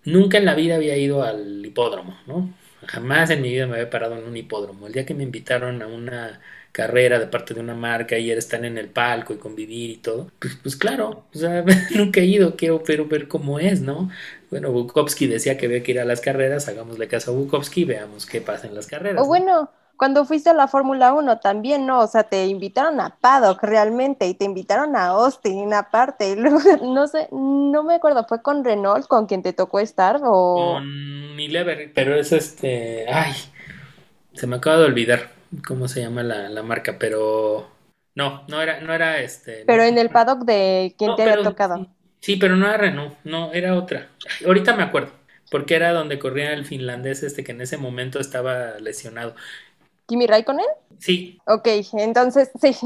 nunca en la vida había ido al hipódromo, ¿no? Jamás en mi vida me había parado en un hipódromo. El día que me invitaron a una carrera de parte de una marca y estar en el palco y convivir y todo, pues, pues claro, o sea, nunca he ido, quiero pero ver cómo es, ¿no? Bueno, Bukowski decía que había que ir a las carreras, hagámosle caso a Bukowski y veamos qué pasa en las carreras. O ¿no? bueno, cuando fuiste a la Fórmula 1 también, ¿no? O sea, te invitaron a Paddock realmente y te invitaron a Austin aparte. Y luego, no sé, no me acuerdo, ¿fue con Renault con quien te tocó estar o...? Con Unilever, pero es este. Ay, se me acaba de olvidar cómo se llama la, la marca, pero. No, no era, no era este. Pero no. en el paddock de quien No, te había tocado. Sí, pero no era Renault, no, era otra. Ahorita me acuerdo, porque era donde corría el finlandés este que en ese momento estaba lesionado. ¿Kimi Raikkonen? Sí, Ok, entonces sí.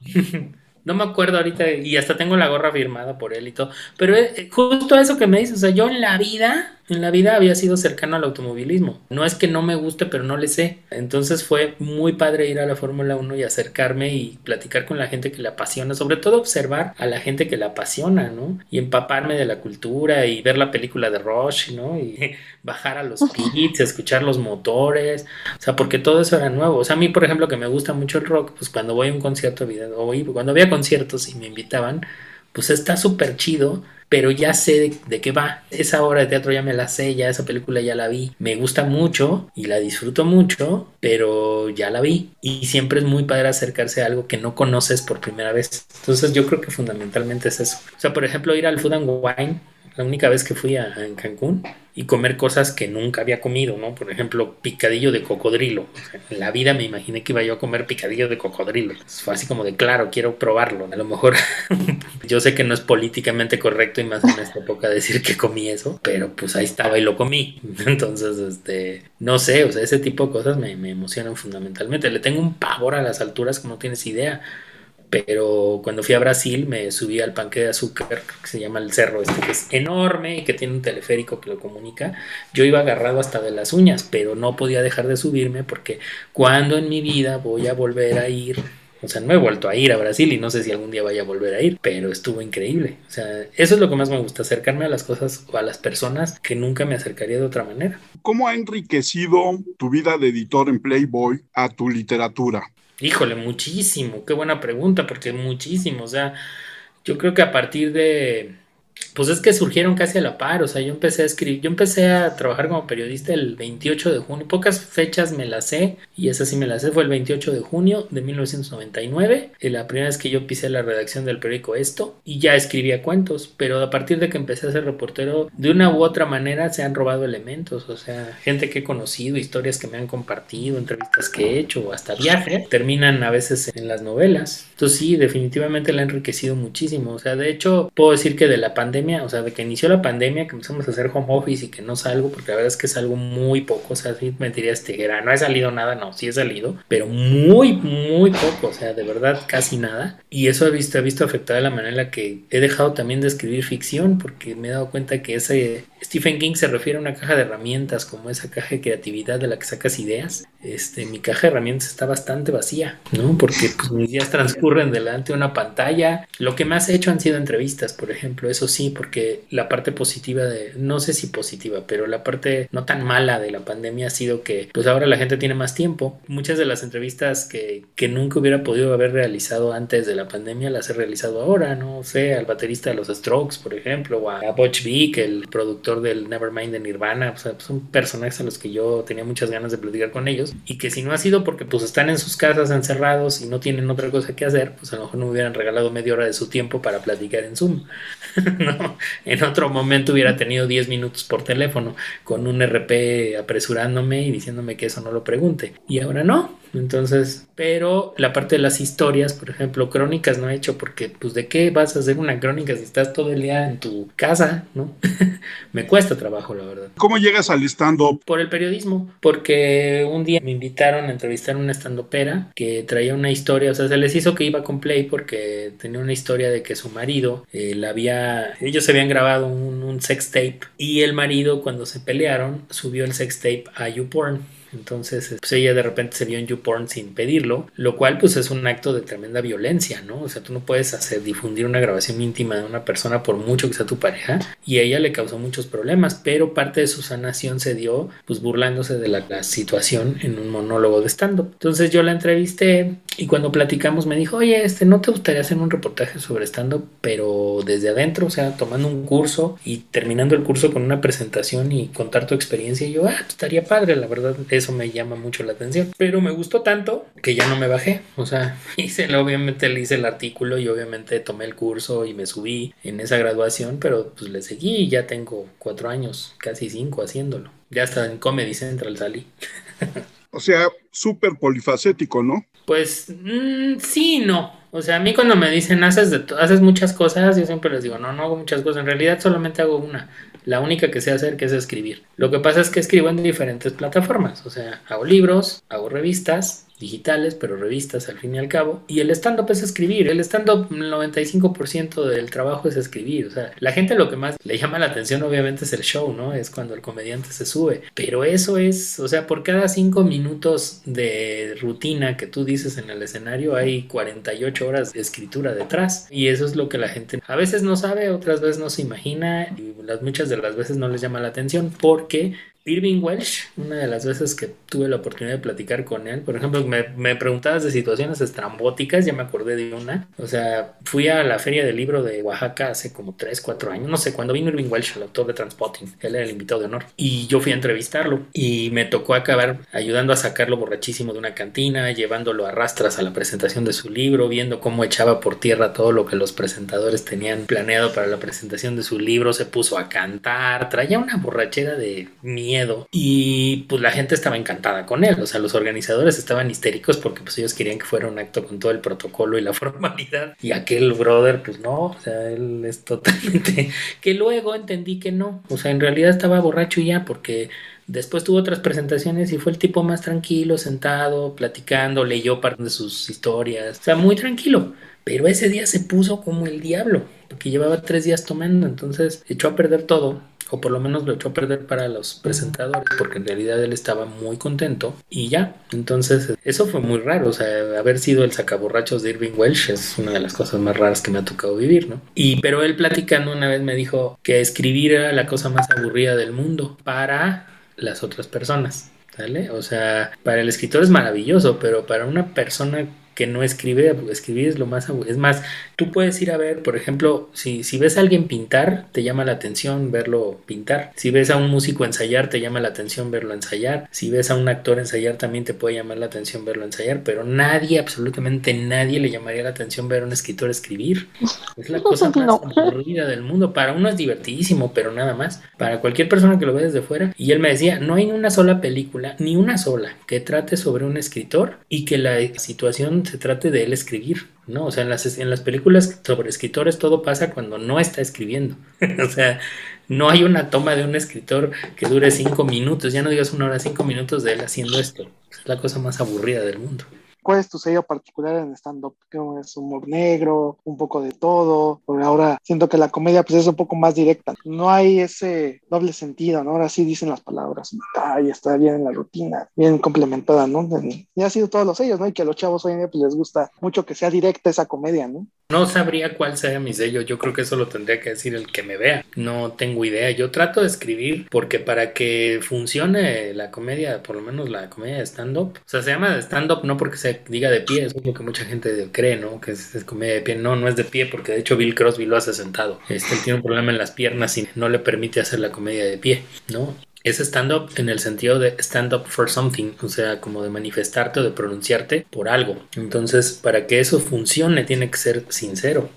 No me acuerdo ahorita y hasta tengo la gorra firmada por él y todo. Pero eh, justo eso que me dices, o sea, yo en la vida, en la vida había sido cercano al automovilismo. No es que no me guste, pero no le sé. Entonces fue muy padre ir a la Fórmula 1 y acercarme y platicar con la gente que le apasiona, sobre todo observar a la gente que le apasiona, ¿no? Y empaparme de la cultura y ver la película de Rush, ¿no? Y bajar a los pits, escuchar los motores, o sea, porque todo eso era nuevo. O sea, a mí, por ejemplo, que me gusta mucho el rock, pues cuando voy a un concierto, o cuando había conciertos y me invitaban, pues está súper chido, pero ya sé de, de qué va. Esa obra de teatro ya me la sé, ya esa película ya la vi. Me gusta mucho y la disfruto mucho, pero ya la vi. Y siempre es muy padre acercarse a algo que no conoces por primera vez. Entonces yo creo que fundamentalmente es eso. O sea, por ejemplo, ir al Food and Wine, la única vez que fui a, Cancún, y comer cosas que nunca había comido, ¿no? Por ejemplo, picadillo de cocodrilo. En la vida me imaginé que iba yo a comer picadillo de cocodrilo. Fue así como de, claro, quiero probarlo. A lo mejor yo sé que no es políticamente correcto y más en esta época decir que comí eso, pero pues ahí estaba y lo comí. Entonces, este, no sé, o sea, ese tipo de cosas me, me emocionan fundamentalmente. Le tengo un pavor a las alturas como no tienes idea. Pero cuando fui a Brasil me subí al panque de azúcar, que se llama el cerro este, que es enorme y que tiene un teleférico que lo comunica. Yo iba agarrado hasta de las uñas, pero no podía dejar de subirme porque cuando en mi vida voy a volver a ir, o sea, no he vuelto a ir a Brasil y no sé si algún día vaya a volver a ir, pero estuvo increíble. O sea, eso es lo que más me gusta, acercarme a las cosas o a las personas que nunca me acercaría de otra manera. ¿Cómo ha enriquecido tu vida de editor en Playboy a tu literatura? Híjole, muchísimo, qué buena pregunta, porque muchísimo, o sea, yo creo que a partir de, Pues es que surgieron casi a la par, o sea, yo empecé a escribir, yo empecé a trabajar como periodista el 28 de junio, pocas fechas me las sé, y esa sí me la sé, fue el 28 de junio de 1999, la primera vez que yo pisé la redacción del periódico Esto, y ya escribía cuentos, pero a partir de que empecé a ser reportero, de una u otra manera se han robado elementos, o sea, gente que he conocido, historias que me han compartido, entrevistas que he hecho, o hasta viaje, terminan a veces en las novelas. Entonces sí, definitivamente la ha enriquecido muchísimo, o sea, de hecho, puedo decir que de la pandemia, o sea, de que inició la pandemia, que empezamos a hacer home office y que no salgo, porque la verdad es que es algo muy poco, o sea, sí mentiría este, no he salido nada, no, sí he salido, pero muy, muy poco, o sea, de verdad casi nada. Y eso he visto, he visto afectada la manera en la que he dejado también de escribir ficción, porque me he dado cuenta que ese Stephen King se refiere a una caja de herramientas, como esa caja de creatividad de la que sacas ideas. Este, mi caja de herramientas está bastante vacía, ¿no? Porque pues, mis días transcurren delante de una pantalla. Lo que más he hecho han sido entrevistas, por ejemplo, eso sí, porque la parte positiva de, no sé si positiva, pero la parte no tan mala de la pandemia ha sido que pues ahora la gente tiene más tiempo. Muchas de las entrevistas que, que nunca hubiera podido haber realizado antes de la pandemia las he realizado ahora, no sé, al baterista de los Strokes, por ejemplo, o a Butch Vig, el productor del Nevermind de Nirvana, o sea, son personajes a los que yo tenía muchas ganas de platicar con ellos y que si no ha sido porque pues están en sus casas encerrados y no tienen otra cosa que hacer, pues a lo mejor no me hubieran regalado media hora de su tiempo para platicar en Zoom. no, en otro momento hubiera tenido 10 minutos por teléfono con un RP apresurándome y diciéndome que eso no lo pregunte. Y ahora no, entonces, pero la parte de las historias, por ejemplo, crónicas no he hecho porque, pues, ¿de qué vas a hacer una crónica si estás todo el día en tu casa, no? me cuesta trabajo, la verdad. ¿Cómo llegas al stand-up? Por el periodismo, porque un día me invitaron a entrevistar a una stand-upera que traía una historia, o sea, se les hizo que iba con Play porque tenía una historia de que su marido eh, la había, ellos habían grabado un, un sex tape y el marido cuando se pelearon subió el sex tape a YouPorn entonces, pues ella de repente se vio en YouPorn sin pedirlo, lo cual pues es un acto de tremenda violencia, ¿no? O sea, tú no puedes hacer difundir una grabación íntima de una persona por mucho que sea tu pareja y a ella le causó muchos problemas, pero parte de su sanación se dio pues burlándose de la, situación en un monólogo de stand-up. Entonces yo la entrevisté y cuando platicamos me dijo, oye, este, ¿no te gustaría hacer un reportaje sobre stand-up, pero desde adentro, o sea, tomando un curso y terminando el curso con una presentación y contar tu experiencia? Y yo, ah, pues estaría padre, la verdad, eso me llama mucho la atención. Pero me gustó tanto que ya no me bajé. O sea, hice, obviamente le hice el artículo y obviamente tomé el curso y me subí en esa graduación, pero pues le seguí y ya tengo cuatro años, casi cinco haciéndolo. Ya hasta en Comedy Central salí. O sea, súper polifacético, ¿no? Pues mm, sí, no. O sea, a mí cuando me dicen haces, de haces muchas cosas, yo siempre les digo, no, no hago muchas cosas. En realidad solamente hago una. La única que sé hacer que es escribir. Lo que pasa es que escribo en diferentes plataformas. O sea, hago libros, hago revistas, digitales, pero revistas al fin y al cabo. Y el stand-up es escribir. El stand-up, el 95% del trabajo es escribir. O sea, la gente lo que más le llama la atención obviamente es el show, ¿no? Es cuando el comediante se sube. Pero eso es, o sea, por cada 5 minutos de rutina que tú dices en el escenario hay 48 horas de escritura detrás. Y eso es lo que la gente a veces no sabe, otras veces no se imagina y las, muchas de las veces no les llama la atención porque Irving Welsh, una de las veces que tuve la oportunidad de platicar con él, por ejemplo, me, me, preguntabas de situaciones estrambóticas, ya me acordé de una. O sea, fui a la feria del libro de Oaxaca hace como 3, 4 años, no sé, cuando vino Irving Welsh, el autor de Transpotting, él era el invitado de honor. Y yo fui a entrevistarlo y me tocó acabar ayudando a sacarlo borrachísimo de una cantina, llevándolo a rastras a la presentación de su libro, viendo cómo echaba por tierra todo lo que los presentadores tenían planeado para la presentación de su libro, se puso a cantar, traía una borrachera de mierda y pues la gente estaba encantada con él, o sea, los organizadores estaban histéricos porque pues ellos querían que fuera un acto con todo el protocolo y la formalidad. Y aquel brother pues no, o sea, él es totalmente que luego entendí que no, o sea, en realidad estaba borracho ya porque Después tuvo otras presentaciones y fue el tipo más tranquilo, sentado, platicando, leyó parte de sus historias, o sea, muy tranquilo. Pero ese día se puso como el diablo, porque llevaba tres días tomando, entonces echó a perder todo o por lo menos lo echó a perder para los presentadores, porque en realidad él estaba muy contento y ya. Entonces, eso fue muy raro, o sea, haber sido el sacaborrachos de Irving Welsh es una de las cosas más raras que me ha tocado vivir, ¿no? Y pero él platicando una vez me dijo que escribir era la cosa más aburrida del mundo para las otras personas, ¿vale? O sea, para el escritor es maravilloso, pero para una persona que no escribe, escribir es lo más es más, tú puedes ir a ver, por ejemplo, si, si ves a alguien pintar, te llama la atención verlo pintar. Si ves a un músico ensayar, te llama la atención verlo ensayar. Si ves a un actor ensayar, también te puede llamar la atención verlo ensayar, pero nadie, absolutamente nadie le llamaría la atención ver a un escritor escribir. Es la cosa más aburrida del mundo. Para uno es divertidísimo, pero nada más. Para cualquier persona que lo ve desde fuera. Y él me decía, no hay una sola película, ni una sola, que trate sobre un escritor y que la situación se trate de él escribir. ¿No? O sea, en las, en las películas sobre escritores todo pasa cuando no está escribiendo. o sea, no hay una toma de un escritor que dure cinco minutos, ya no digas una hora, cinco minutos de él haciendo esto. Es la cosa más aburrida del mundo. ¿Cuál es tu sello particular en stand-up? ¿Es humor negro? ¿Un poco de todo? Porque ahora siento que la comedia pues es un poco más directa. No hay ese doble sentido, ¿no? Ahora sí dicen las palabras. Ay, está bien en la rutina, bien complementada, ¿no? Y ha sido todos los sellos, ¿no? Y que a los chavos hoy en día pues les gusta mucho que sea directa esa comedia, ¿no? No sabría cuál sea mi sello, yo creo que eso lo tendría que decir el que me vea. No tengo idea, yo trato de escribir porque para que funcione la comedia, por lo menos la comedia de stand-up, o sea, se llama stand-up no porque diga de pie, es lo que mucha gente cree, ¿no? Que es, comedia de pie, no, no es de pie porque de hecho Bill Crosby lo hace sentado. Este, él tiene un problema en las piernas y no le permite hacer la comedia de pie, ¿no? es stand-up en el sentido de stand-up for something, o sea, como de manifestarte o de pronunciarte por algo. Entonces, para que eso funcione, tiene que ser sincero.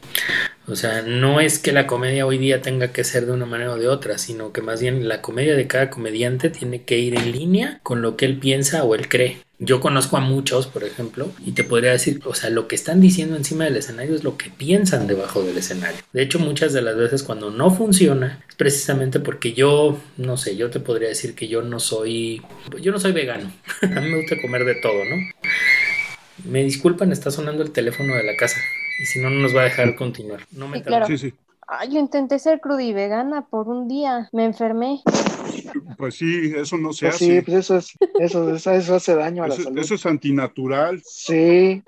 O sea, no es que la comedia hoy día tenga que ser de una manera o de otra, sino que más bien la comedia de cada comediante tiene que ir en línea con lo que él piensa o él cree. Yo conozco a muchos, por ejemplo, y te podría decir, o sea, lo que están diciendo encima del escenario es lo que piensan debajo del escenario. De hecho, muchas de las veces cuando no funciona es precisamente porque yo, no sé, yo te podría decir que yo no soy, yo no soy vegano. a mí me gusta comer de todo, ¿no? Me disculpan, está sonando el teléfono de la casa. Y si no, no nos va a dejar continuar. No me sí, claro. sí, sí. Ay, yo intenté ser vegana por un día. Me enfermé. Pues sí, eso no se pues hace. Sí, pues eso, es, eso, eso, hace daño a la salud. Eso es antinatural. Sí.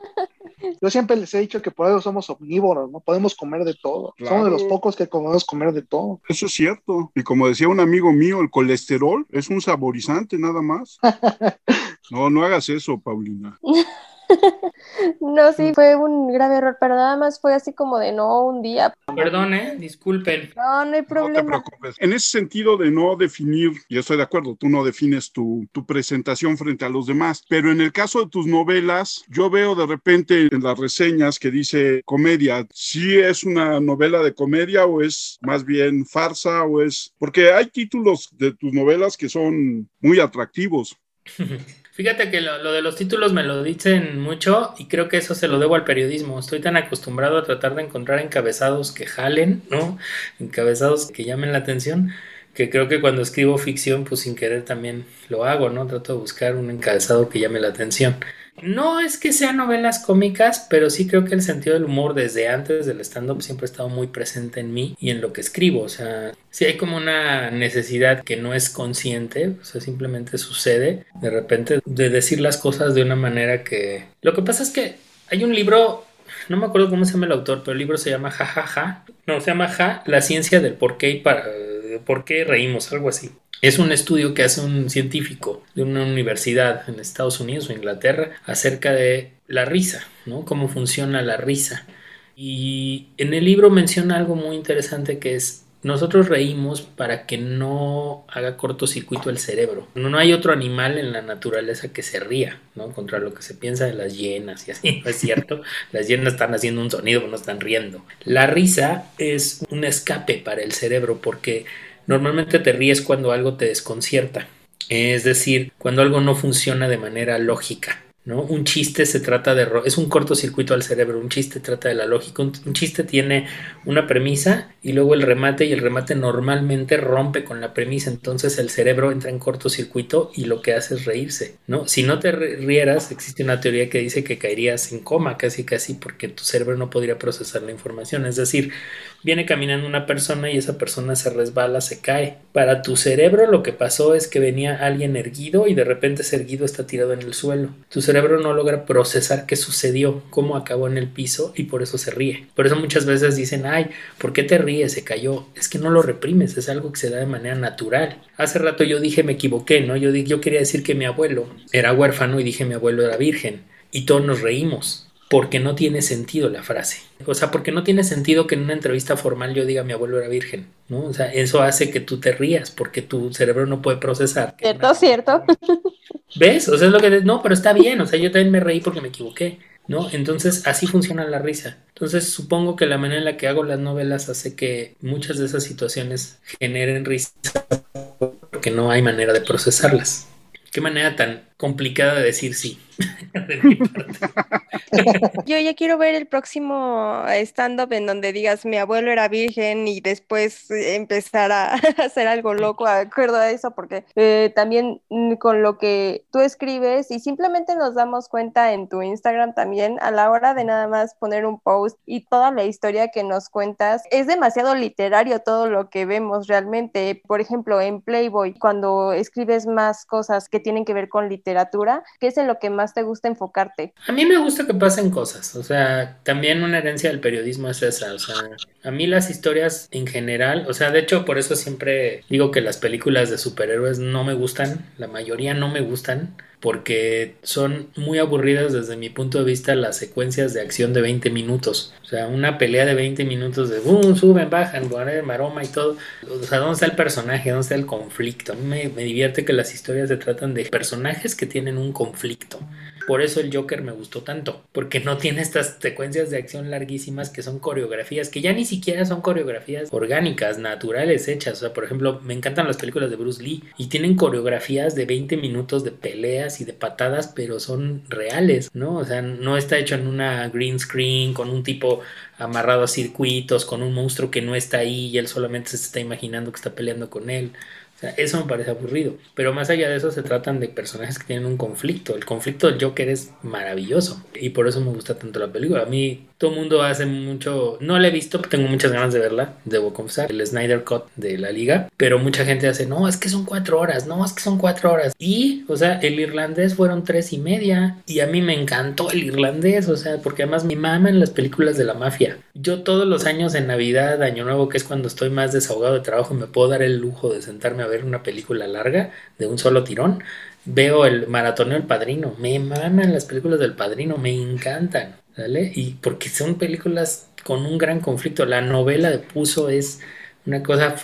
Yo siempre les he dicho que por eso somos omnívoros, ¿no? Podemos comer de todo. Somos de los pocos que podemos comer de todo. Eso es cierto. Y como decía un amigo mío, el colesterol es un saborizante nada más. no, no hagas eso, Paulina. no, sí, fue un grave error, pero nada más fue así como de no un día. Perdón, ¿eh? disculpen. No, no hay problema. No te preocupes. En ese sentido de no definir, y estoy de acuerdo, tú no defines tu, tu presentación frente a los demás, pero en el caso de tus novelas, yo veo de repente en las reseñas que dice comedia, si es una novela de comedia o es más bien farsa o es... Porque hay títulos de tus novelas que son muy atractivos. Fíjate que lo, de los títulos me lo dicen mucho y creo que eso se lo debo al periodismo. Estoy tan acostumbrado a tratar de encontrar encabezados que jalen, ¿no? Encabezados que llamen la atención, que creo que cuando escribo ficción, pues sin querer también lo hago, ¿no? Trato de buscar un encabezado que llame la atención. No es que sean novelas cómicas, pero sí creo que el sentido del humor desde antes del stand-up siempre ha estado muy presente en mí y en lo que escribo. O sea, sí hay como una necesidad que no es consciente, o sea, simplemente sucede de repente de decir las cosas de una manera que... Lo que pasa es que hay un libro no me acuerdo cómo se llama el autor, pero el libro se llama Ja, ja, ja. No, se llama Ja, la ciencia del por qué y para por qué reímos, algo así. Es un estudio que hace un científico de una universidad en Estados Unidos o Inglaterra acerca de la risa, ¿no? Cómo funciona la risa. Y en el libro menciona algo muy interesante que es nosotros reímos para que no haga cortocircuito el cerebro. No hay otro animal en la naturaleza que se ría, ¿no? Contra lo que se piensa de las hienas y así, ¿no es cierto? Las hienas están haciendo un sonido, pero no están riendo. La risa es un escape para el cerebro porque Normalmente te ríes cuando algo te desconcierta, es decir, cuando algo no funciona de manera lógica. ¿no? Un chiste se trata de... es un cortocircuito al cerebro, un chiste trata de la lógica, un, chiste tiene una premisa y luego el remate y el remate normalmente rompe con la premisa, entonces el cerebro entra en cortocircuito y lo que hace es reírse, ¿no? Si no te rieras, existe una teoría que dice que caerías en coma casi casi porque tu cerebro no podría procesar la información, es decir, viene caminando una persona y esa persona se resbala, se cae. Para tu cerebro lo que pasó es que venía alguien erguido y de repente ese erguido está tirado en el suelo. Tu cerebro no logra procesar qué sucedió, cómo acabó en el piso y por eso se ríe. Por eso muchas veces dicen, ay, ¿por qué te ríes? Se cayó. Es que no lo reprimes, es algo que se da de manera natural. Hace rato yo dije, me equivoqué, ¿no? Yo, yo quería decir que mi abuelo era huérfano y dije mi abuelo era virgen. Y todos nos reímos porque no tiene sentido la frase. O sea, porque no tiene sentido que en una entrevista formal yo diga mi abuelo era virgen, ¿no? O sea, eso hace que tú te rías porque tu cerebro no puede procesar. Cierto, cierto. ¿Ves? O sea, es lo que... No, pero está bien, o sea, yo también me reí porque me equivoqué. ¿no? Entonces así funciona la risa. Entonces supongo que la manera en la que hago las novelas hace que muchas de esas situaciones generen risa porque no hay manera de procesarlas. Qué manera tan complicada de decir sí. Yo ya quiero ver el próximo stand-up en donde digas mi abuelo era virgen y después empezar a hacer algo loco, de acuerdo a eso, porque eh, también mm, con lo que tú escribes y simplemente nos damos cuenta en tu Instagram también a la hora de nada más poner un post y toda la historia que nos cuentas, es demasiado literario todo lo que vemos realmente. Por ejemplo, en Playboy, cuando escribes más cosas que tienen que ver con literatura, ¿qué es en lo que más te gusta enfocarte? A mí me gusta que pasen cosas, o sea, también una herencia del periodismo es esa, o sea, a mí las historias en general, o sea, de hecho por eso siempre digo que las películas de superhéroes no me gustan, la mayoría no me gustan, porque son muy aburridas desde mi punto de vista las secuencias de acción de 20 minutos. O sea, una pelea de 20 minutos de boom, suben, bajan, maroma y todo. O sea, ¿dónde está el personaje? ¿Dónde está el conflicto? A mí me, me divierte que las historias se tratan de personajes que tienen un conflicto. Por eso el Joker me gustó tanto, porque no tiene estas secuencias de acción larguísimas que son coreografías, que ya ni siquiera son coreografías orgánicas, naturales, hechas. O sea, por ejemplo, me encantan las películas de Bruce Lee y tienen coreografías de 20 minutos de peleas y de patadas, pero son reales, ¿no? O sea, no está hecho en una green screen con un tipo amarrado a circuitos, con un monstruo que no está ahí y él solamente se está imaginando que está peleando con él eso me parece aburrido. Pero más allá de eso, se tratan de personajes que tienen un conflicto. El conflicto del Joker es maravilloso. Y por eso me gusta tanto la película. A mí, todo mundo hace mucho. No la he visto, tengo muchas ganas de verla, debo confesar. El Snyder Cut de la liga. Pero mucha gente hace, no, es que son cuatro horas, no, es que son cuatro horas. Y, o sea, el irlandés fueron tres y media. Y a mí me encantó el irlandés, o sea, porque además me en las películas de la mafia. Yo todos los años en Navidad, Año Nuevo, que es cuando estoy más desahogado de trabajo, me puedo dar el lujo de sentarme a ver una película larga de un solo tirón. Veo el maratoneo El Padrino, me maman las películas del Padrino, me encantan, ¿vale? Y porque son películas con un gran conflicto. La novela de Puso es una cosa,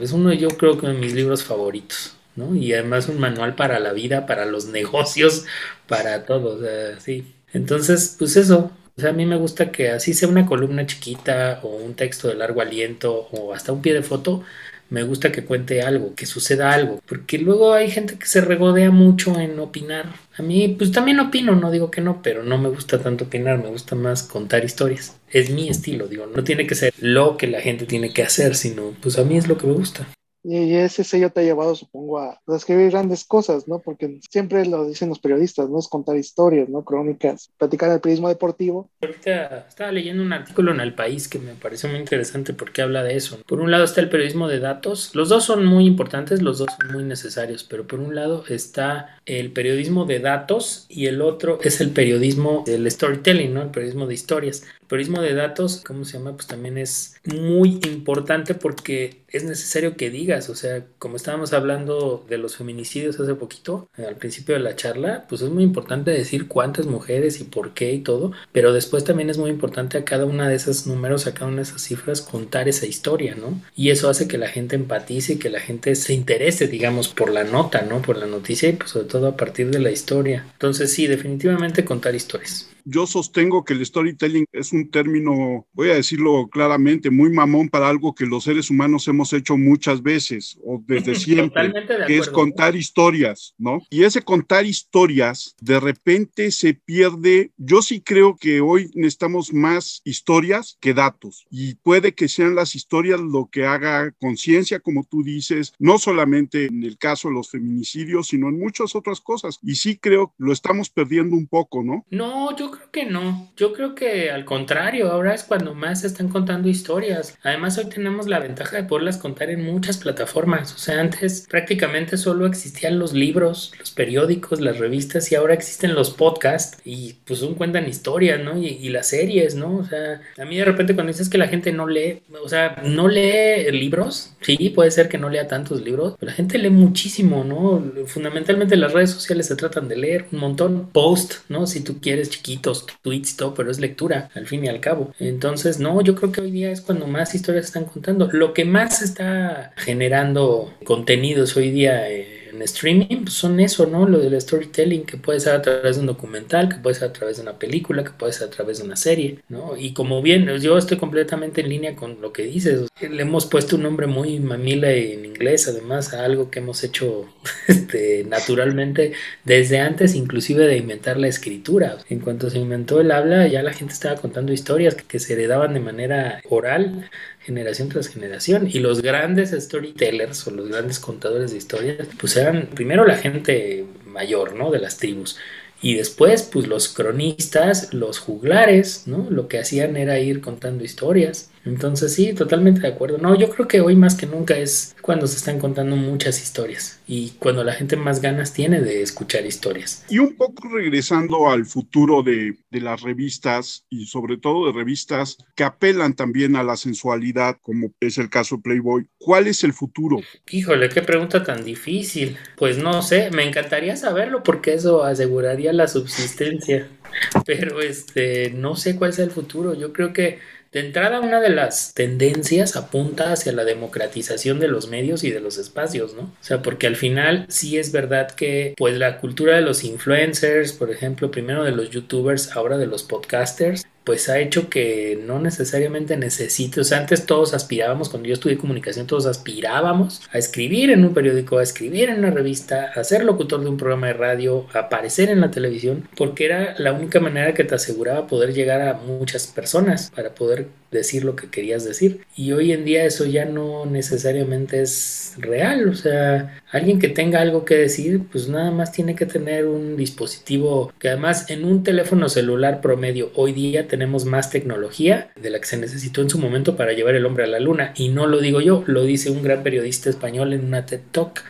es uno yo creo que de mis libros favoritos, ¿no? Y además un manual para la vida, para los negocios, para todo, sí. Entonces, pues eso, o sea, a mí me gusta que así sea una columna chiquita o un texto de largo aliento o hasta un pie de foto, me gusta que cuente algo, que suceda algo, porque luego hay gente que se regodea mucho en opinar. A mí, pues también opino, no digo que no, pero no me gusta tanto opinar, me gusta más contar historias. Es mi estilo, digo, no tiene que ser lo que la gente tiene que hacer, sino pues a mí es lo que me gusta. Y ese sello te ha llevado, supongo, a escribir grandes cosas, ¿no? Porque siempre lo dicen los periodistas, ¿no? Es contar historias, ¿no? Crónicas, platicar el periodismo deportivo. Ahorita estaba leyendo un artículo en El País que me pareció muy interesante porque habla de eso. Por un lado está el periodismo de datos. Los dos son muy importantes, los dos son muy necesarios, pero por un lado está el periodismo de datos y el otro es el periodismo del storytelling, ¿no? El periodismo de historias periodismo de datos, ¿cómo se llama? Pues también es muy importante porque es necesario que digas, o sea, como estábamos hablando de los feminicidios hace poquito, al principio de la charla, pues es muy importante decir cuántas mujeres y por qué y todo, pero después también es muy importante a cada una de esos números, a cada una de esas cifras, contar esa historia, ¿no? Y eso hace que la gente empatice y que la gente se interese, digamos, por la nota, ¿no? Por la noticia y pues sobre todo a partir de la historia. Entonces sí, definitivamente contar historias. Yo sostengo que el storytelling es un término, voy a decirlo claramente, muy mamón para algo que los seres humanos hemos hecho muchas veces o desde siempre, que es contar historias, ¿no? Y ese contar historias de repente se pierde. Yo sí creo que hoy necesitamos más historias que datos y puede que sean las historias lo que haga conciencia, como tú dices, no solamente en el caso de los feminicidios, sino en muchas otras cosas. Y sí creo lo estamos perdiendo un poco, ¿no? No, yo creo que no. Yo creo que al contrario, ahora es cuando más se están contando historias. Además, hoy tenemos la ventaja de poderlas contar en muchas plataformas. O sea, antes prácticamente solo existían los libros, los periódicos, las revistas y ahora existen los podcasts y pues son cuentan historias, ¿no? Y, las series, ¿no? O sea, a mí de repente cuando dices que la gente no lee, o sea, no lee libros, sí, puede ser que no lea tantos libros, pero la gente lee muchísimo, ¿no? Fundamentalmente las redes sociales se tratan de leer un montón. Post, ¿no? Si tú quieres chiquito fotitos, tweets, todo, pero es lectura, al fin y al cabo. Entonces, no, yo creo que hoy día es cuando más historias están contando. Lo que más está generando contenidos hoy día... Eh, en streaming pues son eso, ¿no? Lo del storytelling, que puede ser a través de un documental, que puede ser a través de una película, que puede ser a través de una serie, ¿no? Y como bien, yo estoy completamente en línea con lo que dices. Le hemos puesto un nombre muy mamila en inglés, además, a algo que hemos hecho este, naturalmente desde antes, inclusive de inventar la escritura. En cuanto se inventó el habla, ya la gente estaba contando historias que se heredaban de manera oral generación tras generación. Y los grandes storytellers o los grandes contadores de historias, pues eran primero la gente mayor, ¿no? De las tribus. Y después, pues los cronistas, los juglares, ¿no? Lo que hacían era ir contando historias. Entonces sí, totalmente de acuerdo. No, yo creo que hoy más que nunca es cuando se están contando muchas historias y cuando la gente más ganas tiene de escuchar historias. Y un poco regresando al futuro de, de las revistas y sobre todo de revistas que apelan también a la sensualidad, como es el caso Playboy, ¿cuál es el futuro? Híjole, qué pregunta tan difícil. Pues no sé, me encantaría saberlo porque eso aseguraría la subsistencia. Pero este, no sé cuál es el futuro. Yo creo que de entrada, una de las tendencias apunta hacia la democratización de los medios y de los espacios, ¿no? O sea, porque al final sí es verdad que pues la cultura de los influencers, por ejemplo, primero de los youtubers, ahora de los podcasters, pues ha hecho que no necesariamente necesite, o sea, antes todos aspirábamos, cuando yo estudié comunicación, todos aspirábamos a escribir en un periódico, a escribir en una revista, a ser locutor de un programa de radio, a aparecer en la televisión, porque era la única manera que te aseguraba poder llegar a muchas personas para poder decir lo que querías decir. Y hoy en día eso ya no necesariamente es real. O sea, alguien que tenga algo que decir, pues nada más tiene que tener un dispositivo que además en un teléfono celular promedio hoy día tenemos más tecnología de la que se necesitó en su momento para llevar el hombre a la luna. Y no lo digo yo, lo dice un gran periodista español en una TED Talk.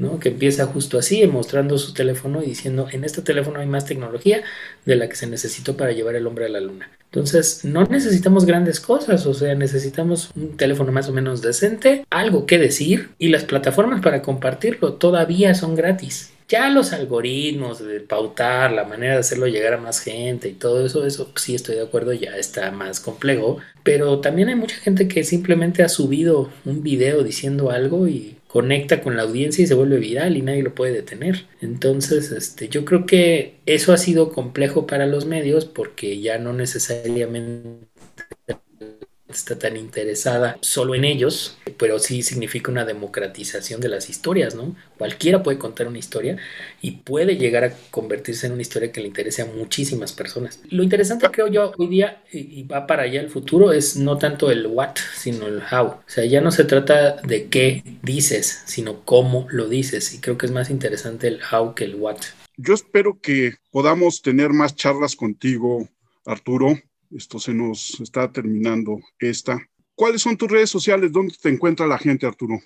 ¿No? que empieza justo así, mostrando su teléfono y diciendo, en este teléfono hay más tecnología de la que se necesitó para llevar el hombre a la luna. Entonces, no necesitamos grandes cosas, o sea, necesitamos un teléfono más o menos decente, algo que decir y las plataformas para compartirlo todavía son gratis. Ya los algoritmos de pautar, la manera de hacerlo llegar a más gente y todo eso, eso sí estoy de acuerdo, ya está más complejo. Pero también hay mucha gente que simplemente ha subido un video diciendo algo y conecta con la audiencia y se vuelve viral y nadie lo puede detener. Entonces, este, yo creo que eso ha sido complejo para los medios porque ya no necesariamente está tan interesada solo en ellos, pero sí significa una democratización de las historias, ¿no? Cualquiera puede contar una historia y puede llegar a convertirse en una historia que le interese a muchísimas personas. Lo interesante creo yo hoy día, y va para allá el futuro, es no tanto el what, sino el how. O sea, ya no se trata de qué dices, sino cómo lo dices. Y creo que es más interesante el how que el what. Yo espero que podamos tener más charlas contigo, Arturo esto se nos está terminando esta. ¿Cuáles son tus redes sociales? ¿Dónde te encuentra la gente, Arturo?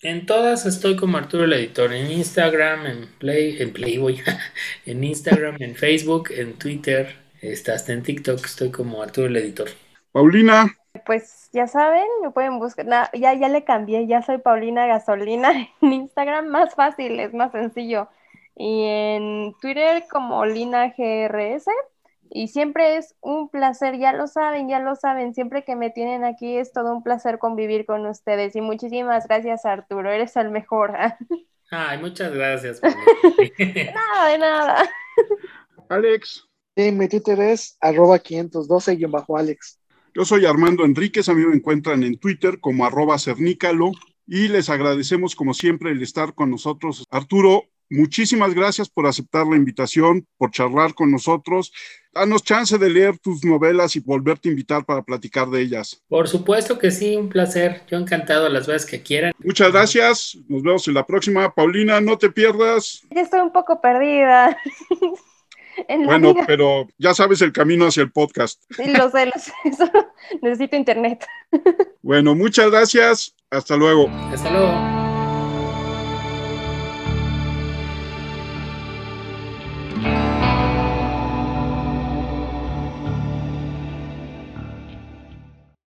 En todas estoy como Arturo el Editor, en Instagram, en Play, en Playboy, en Instagram, en Facebook, en Twitter, está hasta en TikTok estoy como Arturo el Editor. Paulina. Pues ya saben, me pueden buscar, ya, ya le cambié, ya soy Paulina Gasolina en Instagram, más fácil, es más sencillo. Y en Twitter como Lina GRS y siempre es un placer, ya lo saben, ya lo saben, siempre que me tienen aquí es todo un placer convivir con ustedes. Y muchísimas gracias Arturo, eres el mejor. Ay, muchas gracias. nada, de nada. Alex. Sí, mi Twitter es arroba 512-Alex. Yo soy Armando Enríquez, a mí me encuentran en Twitter como arroba cernícalo y les agradecemos como siempre el estar con nosotros. Arturo, Muchísimas gracias por aceptar la invitación, por charlar con nosotros. Danos chance de leer tus novelas y volverte a invitar para platicar de ellas. Por supuesto que sí, un placer. Yo encantado las veces que quieran. Muchas gracias. Nos vemos en la próxima. Paulina, no te pierdas. Ya estoy un poco perdida. bueno, pero ya sabes el camino hacia el podcast. Sí, lo sé, lo sé. Necesito internet. bueno, muchas gracias. Hasta luego. Hasta luego.